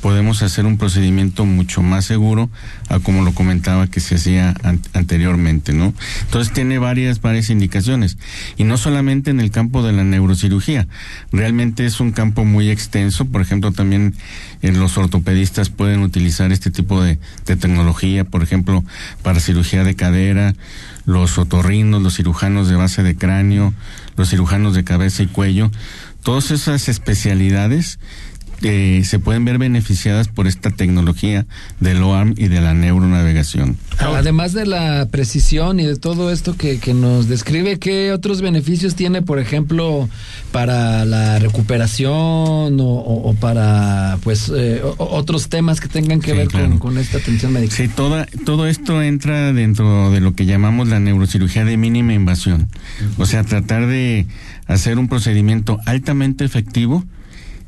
S11: podemos hacer un procedimiento mucho más seguro a como lo comentaba que se hacía anteriormente, ¿no? Entonces tiene varias, varias indicaciones. Y no solamente en el campo de la neurocirugía, realmente es un campo muy extenso, por ejemplo, también en los ortopedistas pueden utilizar este tipo de, de tecnología, por ejemplo, para cirugía de cadera, los otorrinos, los cirujanos de base de cráneo, los cirujanos de cabeza y cuello, todas esas especialidades eh, se pueden ver beneficiadas por esta tecnología del OARM y de la neuronavegación.
S4: Además de la precisión y de todo esto que, que nos describe, ¿qué otros beneficios tiene, por ejemplo, para la recuperación o, para pues eh, otros temas que tengan que ver con, esta atención médica?
S11: Sí, toda, todo esto entra dentro de lo que llamamos la neurocirugía de mínima invasión. O sea, tratar de hacer un procedimiento altamente efectivo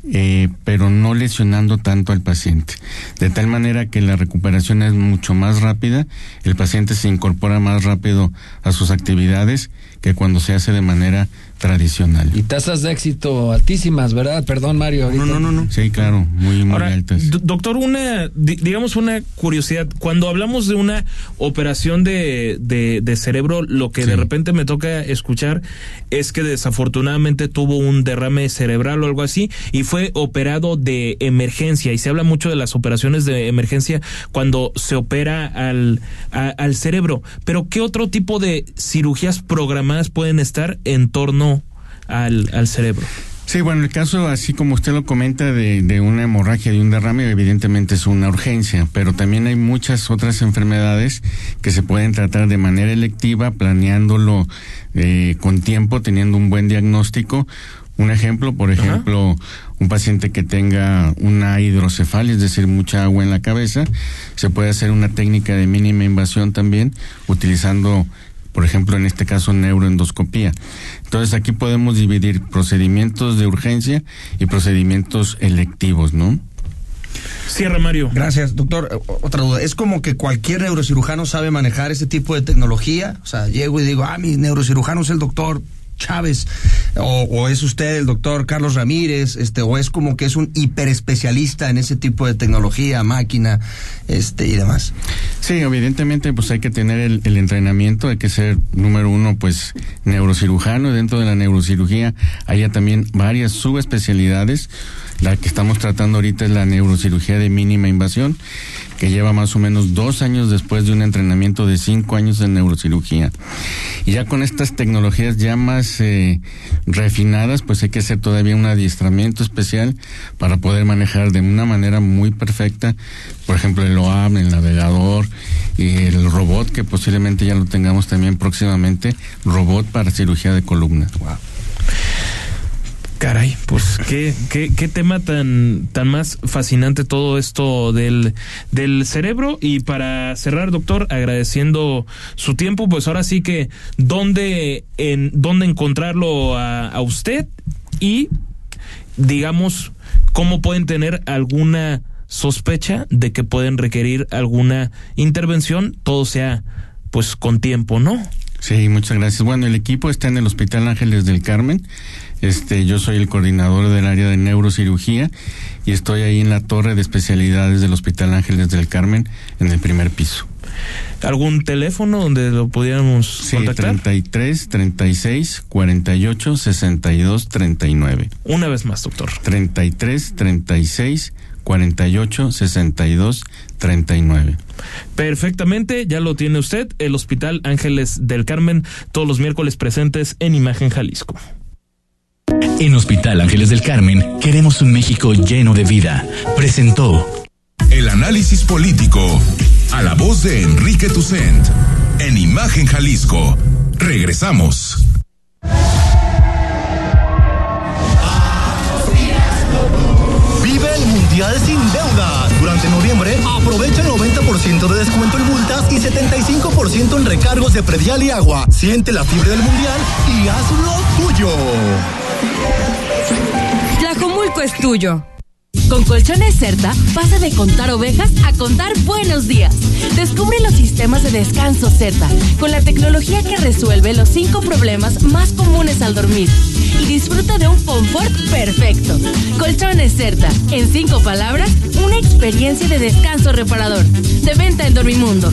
S11: eh, pero no lesionando tanto al paciente. De tal manera que la recuperación es mucho más rápida, el paciente se incorpora más rápido a sus actividades que cuando se hace de manera tradicional.
S4: Y tasas de éxito altísimas, ¿verdad? Perdón, Mario.
S11: No, no, no, no. Sí, claro, muy, muy altas.
S2: Doctor, una, digamos una curiosidad. Cuando hablamos de una operación de, de, cerebro, lo que de repente me toca escuchar es que desafortunadamente tuvo un derrame cerebral o algo así y fue operado de emergencia. Y se habla mucho de las operaciones de emergencia cuando se opera al, al cerebro. Pero, ¿qué otro tipo de cirugías programadas pueden estar en torno al, al cerebro.
S11: Sí, bueno, el caso, así como usted lo comenta, de, de, una hemorragia, de un derrame, evidentemente es una urgencia, pero también hay muchas otras enfermedades que se pueden tratar de manera electiva, planeándolo eh, con tiempo, teniendo un buen diagnóstico. Un ejemplo, por ejemplo, un paciente que tenga una hidrocefalia, es decir, mucha agua en la cabeza, se puede hacer una técnica de mínima invasión también, utilizando por ejemplo, en este caso neuroendoscopía. Entonces aquí podemos dividir procedimientos de urgencia y procedimientos electivos, ¿no?
S2: Cierra, Mario.
S3: Gracias, doctor. Otra duda. ¿Es como que cualquier neurocirujano sabe manejar ese tipo de tecnología? O sea, llego y digo, ah, mi neurocirujano es el doctor Chávez, o, es usted el doctor Carlos Ramírez, este, o es como que es un hiperespecialista en ese tipo de tecnología, máquina, este, y demás.
S11: Sí, evidentemente, pues hay que tener el, entrenamiento, hay que ser, número uno, pues neurocirujano, dentro de la neurocirugía hay también varias subespecialidades, la que estamos tratando ahorita es la neurocirugía de mínima invasión, que lleva más o menos dos años después de un entrenamiento de cinco años en neurocirugía. Y ya con estas tecnologías ya más eh, refinadas, pues hay que hacer todavía un adiestramiento especial para poder manejar de una manera muy perfecta, por ejemplo, el OAM, el navegador y el robot, que posiblemente ya lo tengamos también próximamente, robot para cirugía de columna.
S2: Caray, pues qué, qué, qué tema tan, tan más fascinante todo esto del, del cerebro. Y para cerrar, doctor, agradeciendo su tiempo, pues ahora sí que dónde, en, dónde encontrarlo a, a usted y digamos cómo pueden tener alguna sospecha de que pueden requerir alguna intervención, todo sea pues con tiempo, ¿no?
S11: Sí, muchas gracias. Bueno, el equipo está en el Hospital Ángeles del Carmen. Este, yo soy el coordinador del área de neurocirugía y estoy ahí en la torre de especialidades del Hospital Ángeles del Carmen en el primer piso.
S2: ¿Algún teléfono donde lo pudiéramos sí, contactar?
S11: 33 36 48 62 39.
S2: Una vez más, doctor.
S11: 33 36 48 62 39.
S2: Perfectamente, ya lo tiene usted, el Hospital Ángeles del Carmen, todos los miércoles presentes en Imagen Jalisco.
S8: En Hospital Ángeles del Carmen queremos un México lleno de vida. Presentó
S1: el análisis político a la voz de Enrique Tucent en Imagen Jalisco. Regresamos.
S12: Vive el Mundial sin deuda. Durante noviembre, aprovecha el 90% de descuento en multas y 75% en recargos de predial y agua. Siente la fiebre del Mundial y hazlo tuyo.
S13: Tlajomulco es tuyo. Con Colchones Certa, pasa de contar ovejas a contar buenos días. Descubre los sistemas de descanso Certa, con la tecnología que resuelve los cinco problemas más comunes al dormir. Y disfruta de un confort perfecto. Colchones Certa, en cinco palabras, una experiencia de descanso reparador. De venta en Dormimundo.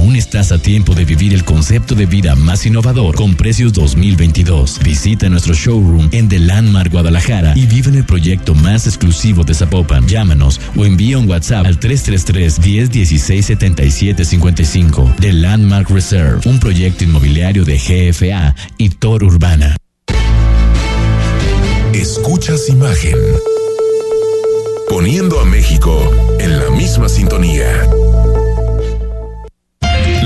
S8: Aún estás a tiempo de vivir el concepto de vida más innovador con precios 2022. Visita nuestro showroom en The Landmark Guadalajara y vive en el proyecto más exclusivo de Zapopan. Llámanos o envía un WhatsApp al 333-1016-7755. The Landmark Reserve, un proyecto inmobiliario de GFA y Tor Urbana.
S1: Escuchas imagen. Poniendo a México en la misma sintonía.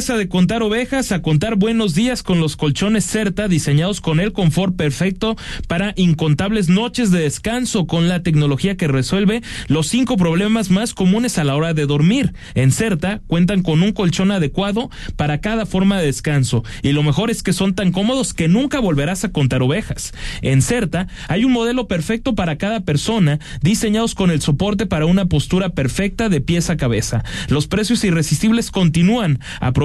S2: De contar ovejas a contar buenos días con los colchones Certa diseñados con el confort perfecto para incontables noches de descanso con la tecnología que resuelve los cinco problemas más comunes a la hora de dormir. En Certa cuentan con un colchón adecuado para cada forma de descanso y lo mejor es que son tan cómodos que nunca volverás a contar ovejas. En Certa hay un modelo perfecto para cada persona diseñados con el soporte para una postura perfecta de pies a cabeza. Los precios irresistibles continúan.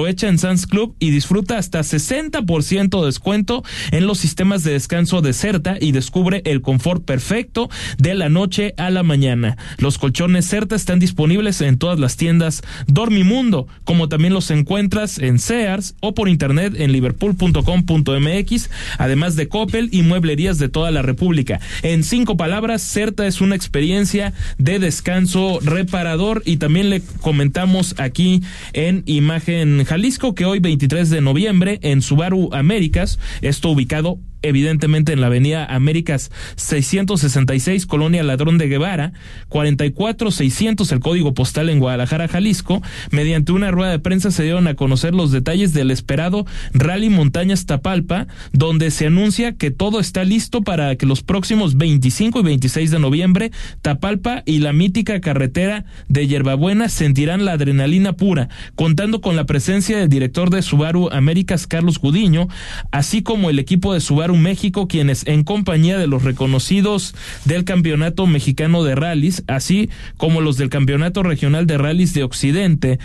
S2: En Sans Club y disfruta hasta 60% de descuento en los sistemas de descanso de Certa y descubre el confort perfecto de la noche a la mañana. Los colchones Certa están disponibles en todas las tiendas Dormimundo, como también los encuentras en Sears o por internet en liverpool.com.mx, además de Coppel y mueblerías de toda la República. En cinco palabras, Certa es una experiencia de descanso reparador y también le comentamos aquí en imagen Jalisco, que hoy 23 de noviembre en Subaru Américas, esto ubicado evidentemente en la avenida Américas 666, Colonia Ladrón de Guevara, 44600 el código postal en Guadalajara, Jalisco. Mediante una rueda de prensa se dieron a conocer los detalles del esperado Rally Montañas Tapalpa, donde se anuncia que todo está listo para que los próximos 25 y 26 de noviembre Tapalpa y la mítica carretera de Yerbabuena sentirán la adrenalina pura, contando con la presencia del director de Subaru Américas, Carlos Gudiño, así como el equipo de Subaru México, quienes en compañía de los reconocidos del Campeonato Mexicano de Rallys, así como los del Campeonato Regional de Rallys de Occidente,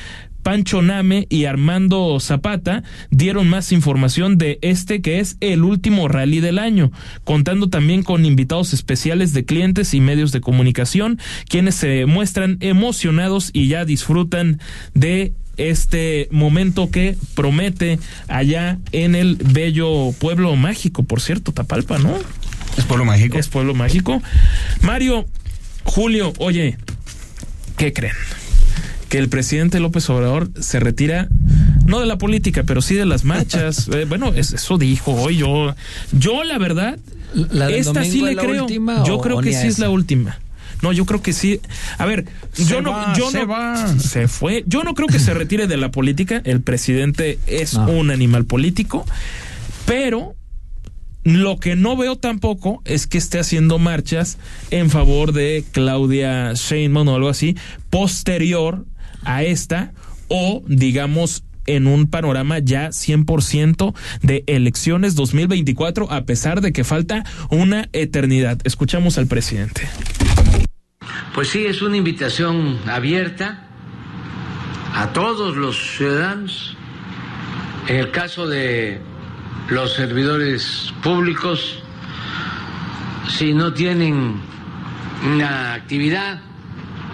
S2: Pancho Name y Armando Zapata dieron más información de este que es el último rally del año, contando también con invitados especiales de clientes y medios de comunicación, quienes se muestran emocionados y ya disfrutan de este momento que promete allá en el bello pueblo mágico, por cierto, Tapalpa, ¿no?
S3: Es pueblo mágico.
S2: Es pueblo mágico. Mario, Julio, oye, ¿qué creen? Que el presidente López Obrador se retira, no de la política, pero sí de las marchas. Eh, bueno, es- eso dijo hoy. Yo, yo la verdad,
S4: ¿La del
S2: esta sí le creo.
S4: última
S2: yo creo que sí es la última. No, yo creo que sí. A ver, yo no,
S3: va,
S2: yo
S3: se
S2: no,
S3: va.
S2: se fue. Yo no creo que se retire de la política. El presidente es un animal político, pero lo que no veo tampoco es que esté haciendo marchas en favor de Claudia Sheinbaum o algo así posterior a esta o digamos en un panorama ya 100% de elecciones 2024 a pesar de que falta una eternidad. Escuchamos al presidente.
S14: Pues sí, es una invitación abierta a todos los ciudadanos. En el caso de los servidores públicos, si no tienen una actividad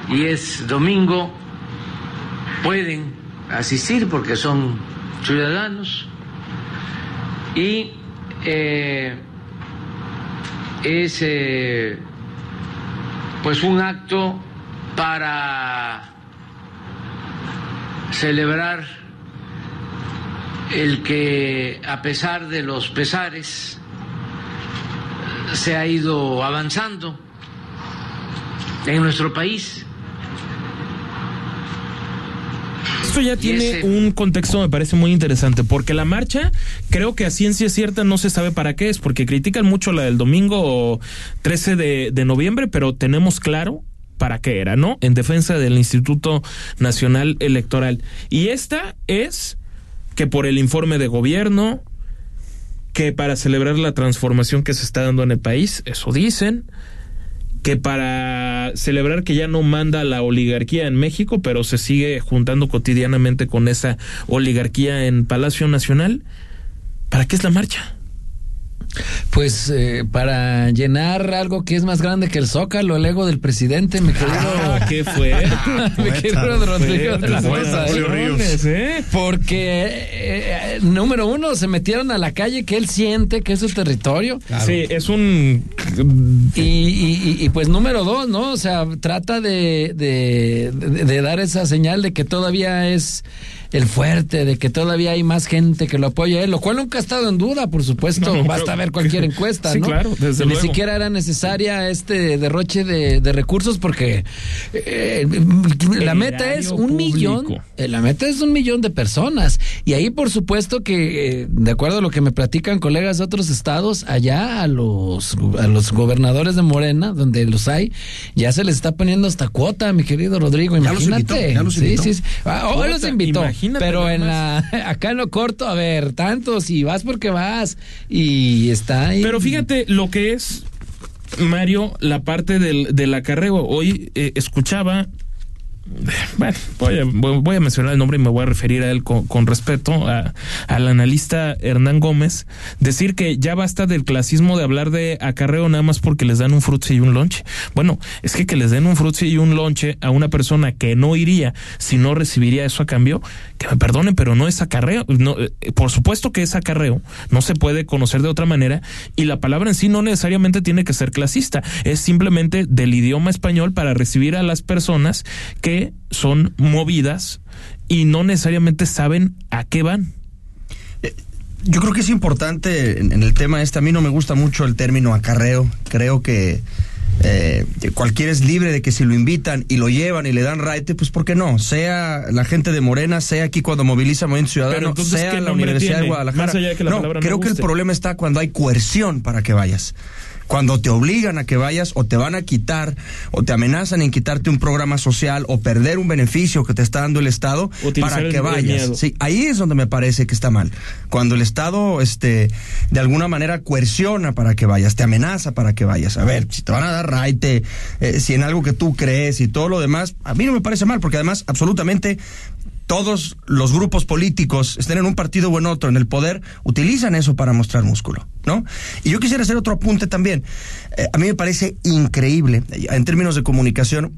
S14: y es domingo, pueden asistir porque son ciudadanos y eh, es eh, pues un acto para celebrar el que a pesar de los pesares se ha ido avanzando en nuestro país.
S2: Esto ya tiene un contexto, me parece muy interesante, porque la marcha, creo que a ciencia cierta no se sabe para qué es, porque critican mucho la del domingo 13 de, de noviembre, pero tenemos claro para qué era, ¿no? En defensa del Instituto Nacional Electoral. Y esta es que por el informe de gobierno, que para celebrar la transformación que se está dando en el país, eso dicen, que para celebrar que ya no manda la oligarquía en México, pero se sigue juntando cotidianamente con esa oligarquía en Palacio Nacional. ¿Para qué es la marcha?
S4: Pues eh, para llenar algo que es más grande que el zócalo, el ego del presidente, me querido.
S2: Ah, qué fuerte.
S4: me querido Rodrigo de la ¿eh?
S2: Ríos. ¿eh?
S4: Porque, eh, número uno, se metieron a la calle que él siente que es su territorio.
S2: Sí, es un.
S4: Y, y- y- y, pues número dos, ¿no? O sea, trata de, de, de- de dar esa señal de que todavía es el fuerte, de que todavía hay más gente que lo apoya a él, lo cual nunca ha estado en duda, por supuesto.
S2: No,
S4: Basta ver cualquier encuesta,
S2: Sí,
S4: ¿no?
S2: claro, desde
S4: Ni
S2: luego.
S4: siquiera era necesaria este derroche de, de recursos porque eh, la
S2: El
S4: meta es un
S2: público.
S4: millón eh, La meta es un millón de personas. Y ahí, por supuesto, que, eh, de acuerdo a lo que me platican colegas de otros estados, allá a los, a los gobernadores de Morena, donde los hay, ya se les está poniendo hasta cuota, mi querido Rodrigo.
S3: Ya los
S4: Imagínate.
S3: invitó, ya los
S4: sí,
S3: invitó.
S4: sí, sí. Ah, hoy los invitó.
S2: Imagínate
S4: Pero en la, acá en lo corto, a ver, tantos, y vas porque vas. Y está ahí.
S2: Pero fíjate lo que es, Mario, la parte del, del acarreo. Hoy eh, escuchaba. Bueno, voy a, voy a mencionar el nombre y me voy a referir a él con, con respeto a- al analista Hernán Gómez, decir que ya basta del clasismo de hablar de acarreo nada más porque les dan un frutzi y un lonche. Bueno, es que que les den un frutzi y un lonche a una persona que no iría si no recibiría eso a cambio, que me perdonen, pero no es acarreo. No, eh, por supuesto que es acarreo, no se puede conocer de otra manera y la palabra en sí no necesariamente tiene que ser clasista, es simplemente del idioma español para recibir a las personas que son movidas y no necesariamente saben a qué van.
S3: Yo creo que es importante en, el tema este. A mí no me gusta mucho el término acarreo. Creo que eh, cualquiera es libre de que si lo invitan y lo llevan y le dan raite, pues ¿por qué no? Sea la gente de Morena, sea aquí cuando moviliza Movimiento Ciudadano, sea
S2: ¿qué
S3: la Universidad de? Guadalajara.
S2: Más allá de que la
S3: no, creo que el problema está cuando hay coerción para que vayas. Cuando te obligan a que vayas o te van a quitar o te amenazan en quitarte un programa social o perder un beneficio que te está dando el Estado
S2: Utilizar
S3: para
S2: el-
S3: que vayas. Sí, ahí es donde me parece que está mal. Cuando el Estado, este, de alguna manera coerciona para que vayas, te amenaza para que vayas. A ver, si te van a dar raite, eh, si en algo que tú crees y todo lo demás, a mí no me parece mal, porque además, absolutamente todos los grupos políticos, estén en un partido o en otro, en el poder, utilizan eso para mostrar músculo, ¿no? Y yo quisiera hacer otro apunte también. Eh, a mí me parece increíble, en términos de comunicación,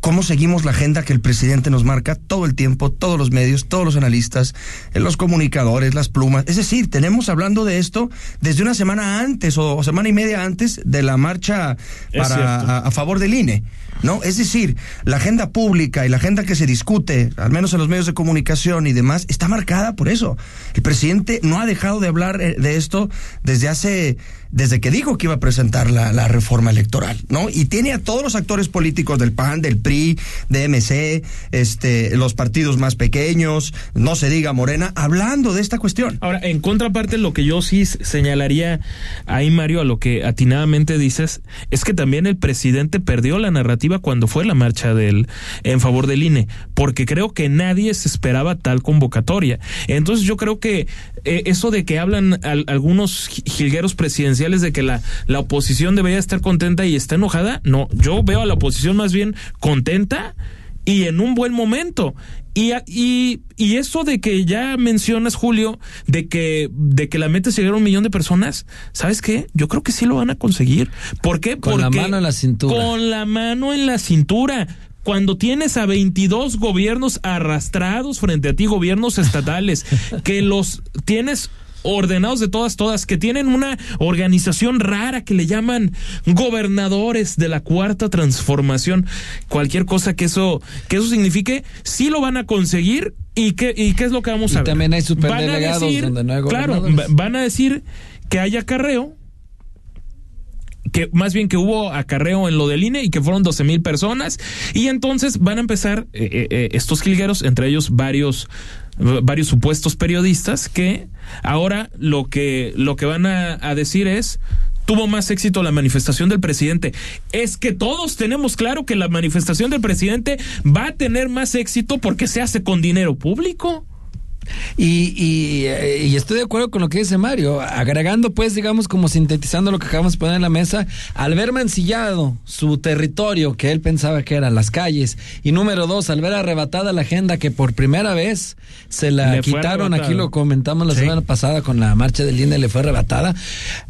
S3: cómo seguimos la agenda que el presidente nos marca todo el tiempo, todos los medios, todos los analistas, eh, los comunicadores, las plumas. Es decir, tenemos hablando de esto desde una semana antes o, semana y media antes de la marcha para, a, a favor del INE. ¿No? Es decir, la agenda pública y la agenda que se discute, al menos en los medios de comunicación y demás, está marcada por eso. El presidente no ha dejado de hablar eh, de esto desde hace desde que dijo que iba a presentar la, la, reforma electoral, ¿no? Y tiene a todos los actores políticos del PAN, del PRI, de MC, este, los partidos más pequeños, no se diga Morena, hablando de esta cuestión.
S2: Ahora, en contraparte, lo que yo sí señalaría ahí, Mario, a lo que atinadamente dices, es que también el presidente perdió la narrativa cuando fue la marcha del, en favor del INE, porque creo que nadie se esperaba tal convocatoria. Entonces yo creo que eh, eso de que hablan al, algunos jilgueros presidenciales de que la, la oposición debería estar contenta y está enojada. No, yo veo a la oposición más bien contenta y en un buen momento. Y, y, y eso de que ya mencionas, Julio, de que, de que la meta es llegar a un millón de personas, ¿sabes qué? Yo creo que sí lo van a conseguir. ¿Por qué?
S4: Con la mano en la cintura.
S2: Con la mano en la cintura cuando tienes a 22 gobiernos arrastrados frente a ti, gobiernos estatales, que los tienes ordenados de todas, todas, que tienen una organización rara que le llaman gobernadores de la cuarta transformación. Cualquier cosa que eso, que eso signifique, sí lo van a conseguir. ¿Y qué, y qué es lo que vamos a ver?
S4: También hay superdelegados donde no hay
S2: Claro, van a decir que hay acarreo, que más bien que hubo acarreo en lo del INE y que fueron 12 mil personas y entonces van a empezar eh, eh, eh, estos jilgueros, entre ellos varios varios supuestos periodistas que ahora lo que lo que van a, a decir es tuvo más éxito la manifestación del presidente. Es que todos tenemos claro que la manifestación del presidente va a tener más éxito porque se hace con dinero público.
S4: Y, eh, y, estoy de acuerdo con lo que dice Mario, agregando pues, digamos, como sintetizando lo que acabamos de poner en la mesa, al ver mancillado su territorio que él pensaba que eran las calles, y número dos, al ver arrebatada la agenda que por primera vez se la quitaron, aquí lo comentamos la semana pasada con la marcha del INE, le fue arrebatada,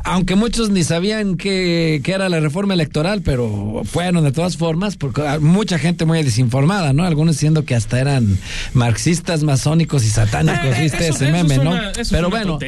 S4: aunque muchos ni sabían que, era la reforma electoral, pero fueron de todas formas, porque mucha gente muy desinformada, ¿no? Algunos diciendo que hasta eran marxistas, masónicos y satánicos eh, ¿viste? ese meme, ¿no? pero bueno,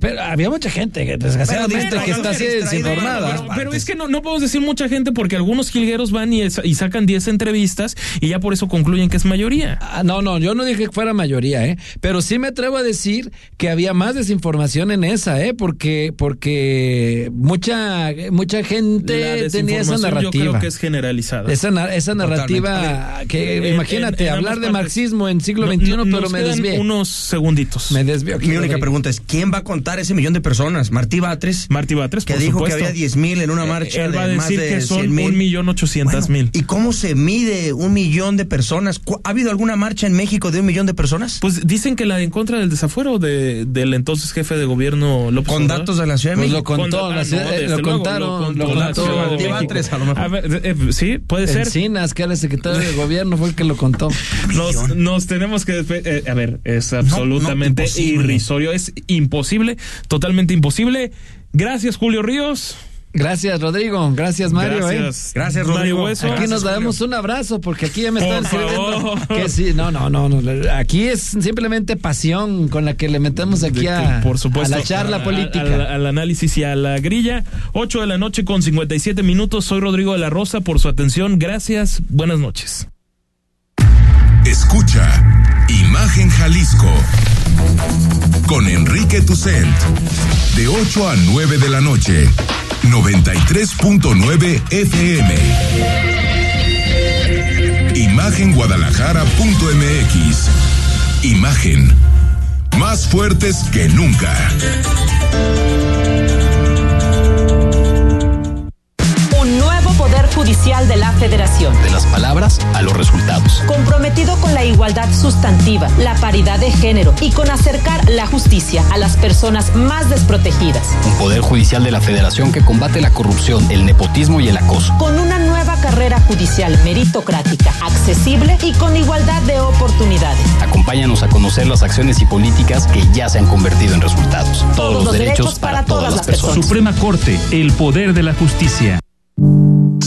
S4: pero había mucha gente, desgraciadamente, que está así desinformada.
S2: Pero, es que no, no podemos decir mucha gente porque algunos jilgueros van y, y sacan 10 entrevistas y ya por eso concluyen que es mayoría.
S4: Ah, no, no, yo no dije que fuera mayoría, ¿eh? Pero sí me atrevo a decir que había más desinformación en esa, ¿eh? Porque, porque mucha, mucha gente tenía esa narrativa.
S2: Yo creo que es generalizada.
S4: Esa, esa narrativa que, imagínate, hablar de marxismo en siglo XXI, pero me desvié
S2: unos segunditos.
S3: Me desvío. Mi única pregunta es, ¿quién va a contar ese millón de personas? Martí Batres.
S2: Martí Batres,
S3: Que dijo que había 10 mil en una eh, marcha
S2: Él va a decir que son un millón ochocientas mil.
S3: ¿Y cómo se mide un millón de personas? ¿Ha habido alguna marcha en México de un millón de personas?
S2: Pues dicen que la en contra del desafuero de, del entonces jefe de gobierno López
S3: Con datos de la Ciudad de
S4: pues
S3: México.
S4: lo contó, lo contaron, lo, contó.
S3: Batres, a lo mejor.
S2: A ver, eh, sí, puede ser.
S4: Encinas, que era el secretario de gobierno, fue el que lo contó.
S2: Nos, nos tenemos que... Eh, a ver, es absolutamente irrisorio. Es imposible, totalmente imposible. Gracias, Julio Ríos.
S4: Gracias, Rodrigo. Gracias, Mario.
S2: ¿eh?
S3: Gracias, Gracias Rodrigo.
S4: aquí nos damos un abrazo porque aquí ya me están escribiendo que sí, no, no, no, Aquí es simplemente pasión con la que le metemos aquí a,
S2: por supuesto,
S4: a la charla política.
S2: Al, análisis y a la grilla. 8 de la noche con 57 minutos. Soy Rodrigo de la Rosa por su atención. Gracias. Buenas noches.
S1: Escucha Imagen Jalisco. Con Enrique Tucent. De 8 a 9 de la noche. 93.9 FM Imagenguadalajara.mx Imagen. Más fuertes que nunca
S15: Judicial de la Federación.
S16: De las palabras a los resultados.
S15: Comprometido con la igualdad sustantiva, la paridad de género y con acercar la justicia a las personas más desprotegidas.
S16: Un Poder Judicial de la Federación que combate la corrupción, el nepotismo y el acoso.
S15: Con una nueva carrera judicial meritocrática, accesible y con igualdad de oportunidades.
S16: Acompáñanos a conocer las acciones y políticas que ya se han convertido en resultados.
S15: Todos, los, derechos, para, todas, las personas.
S17: Suprema Corte, el poder de la justicia.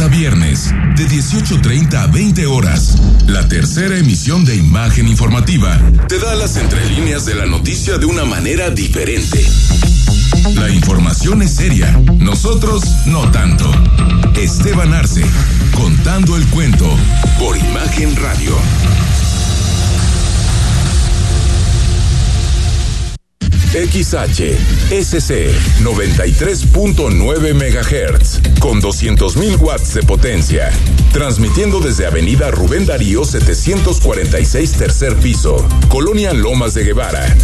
S1: A viernes, de 18.30 a 20 horas, la tercera emisión de Imagen Informativa te da las entrelíneas de la noticia de una manera diferente. La información es seria, nosotros no tanto. Esteban Arce, contando el cuento por Imagen Radio. XH SC 93.9 MHz con 200.000 watts de potencia, transmitiendo desde Avenida Rubén Darío 746 tercer piso, Colonia Lomas de Guevara,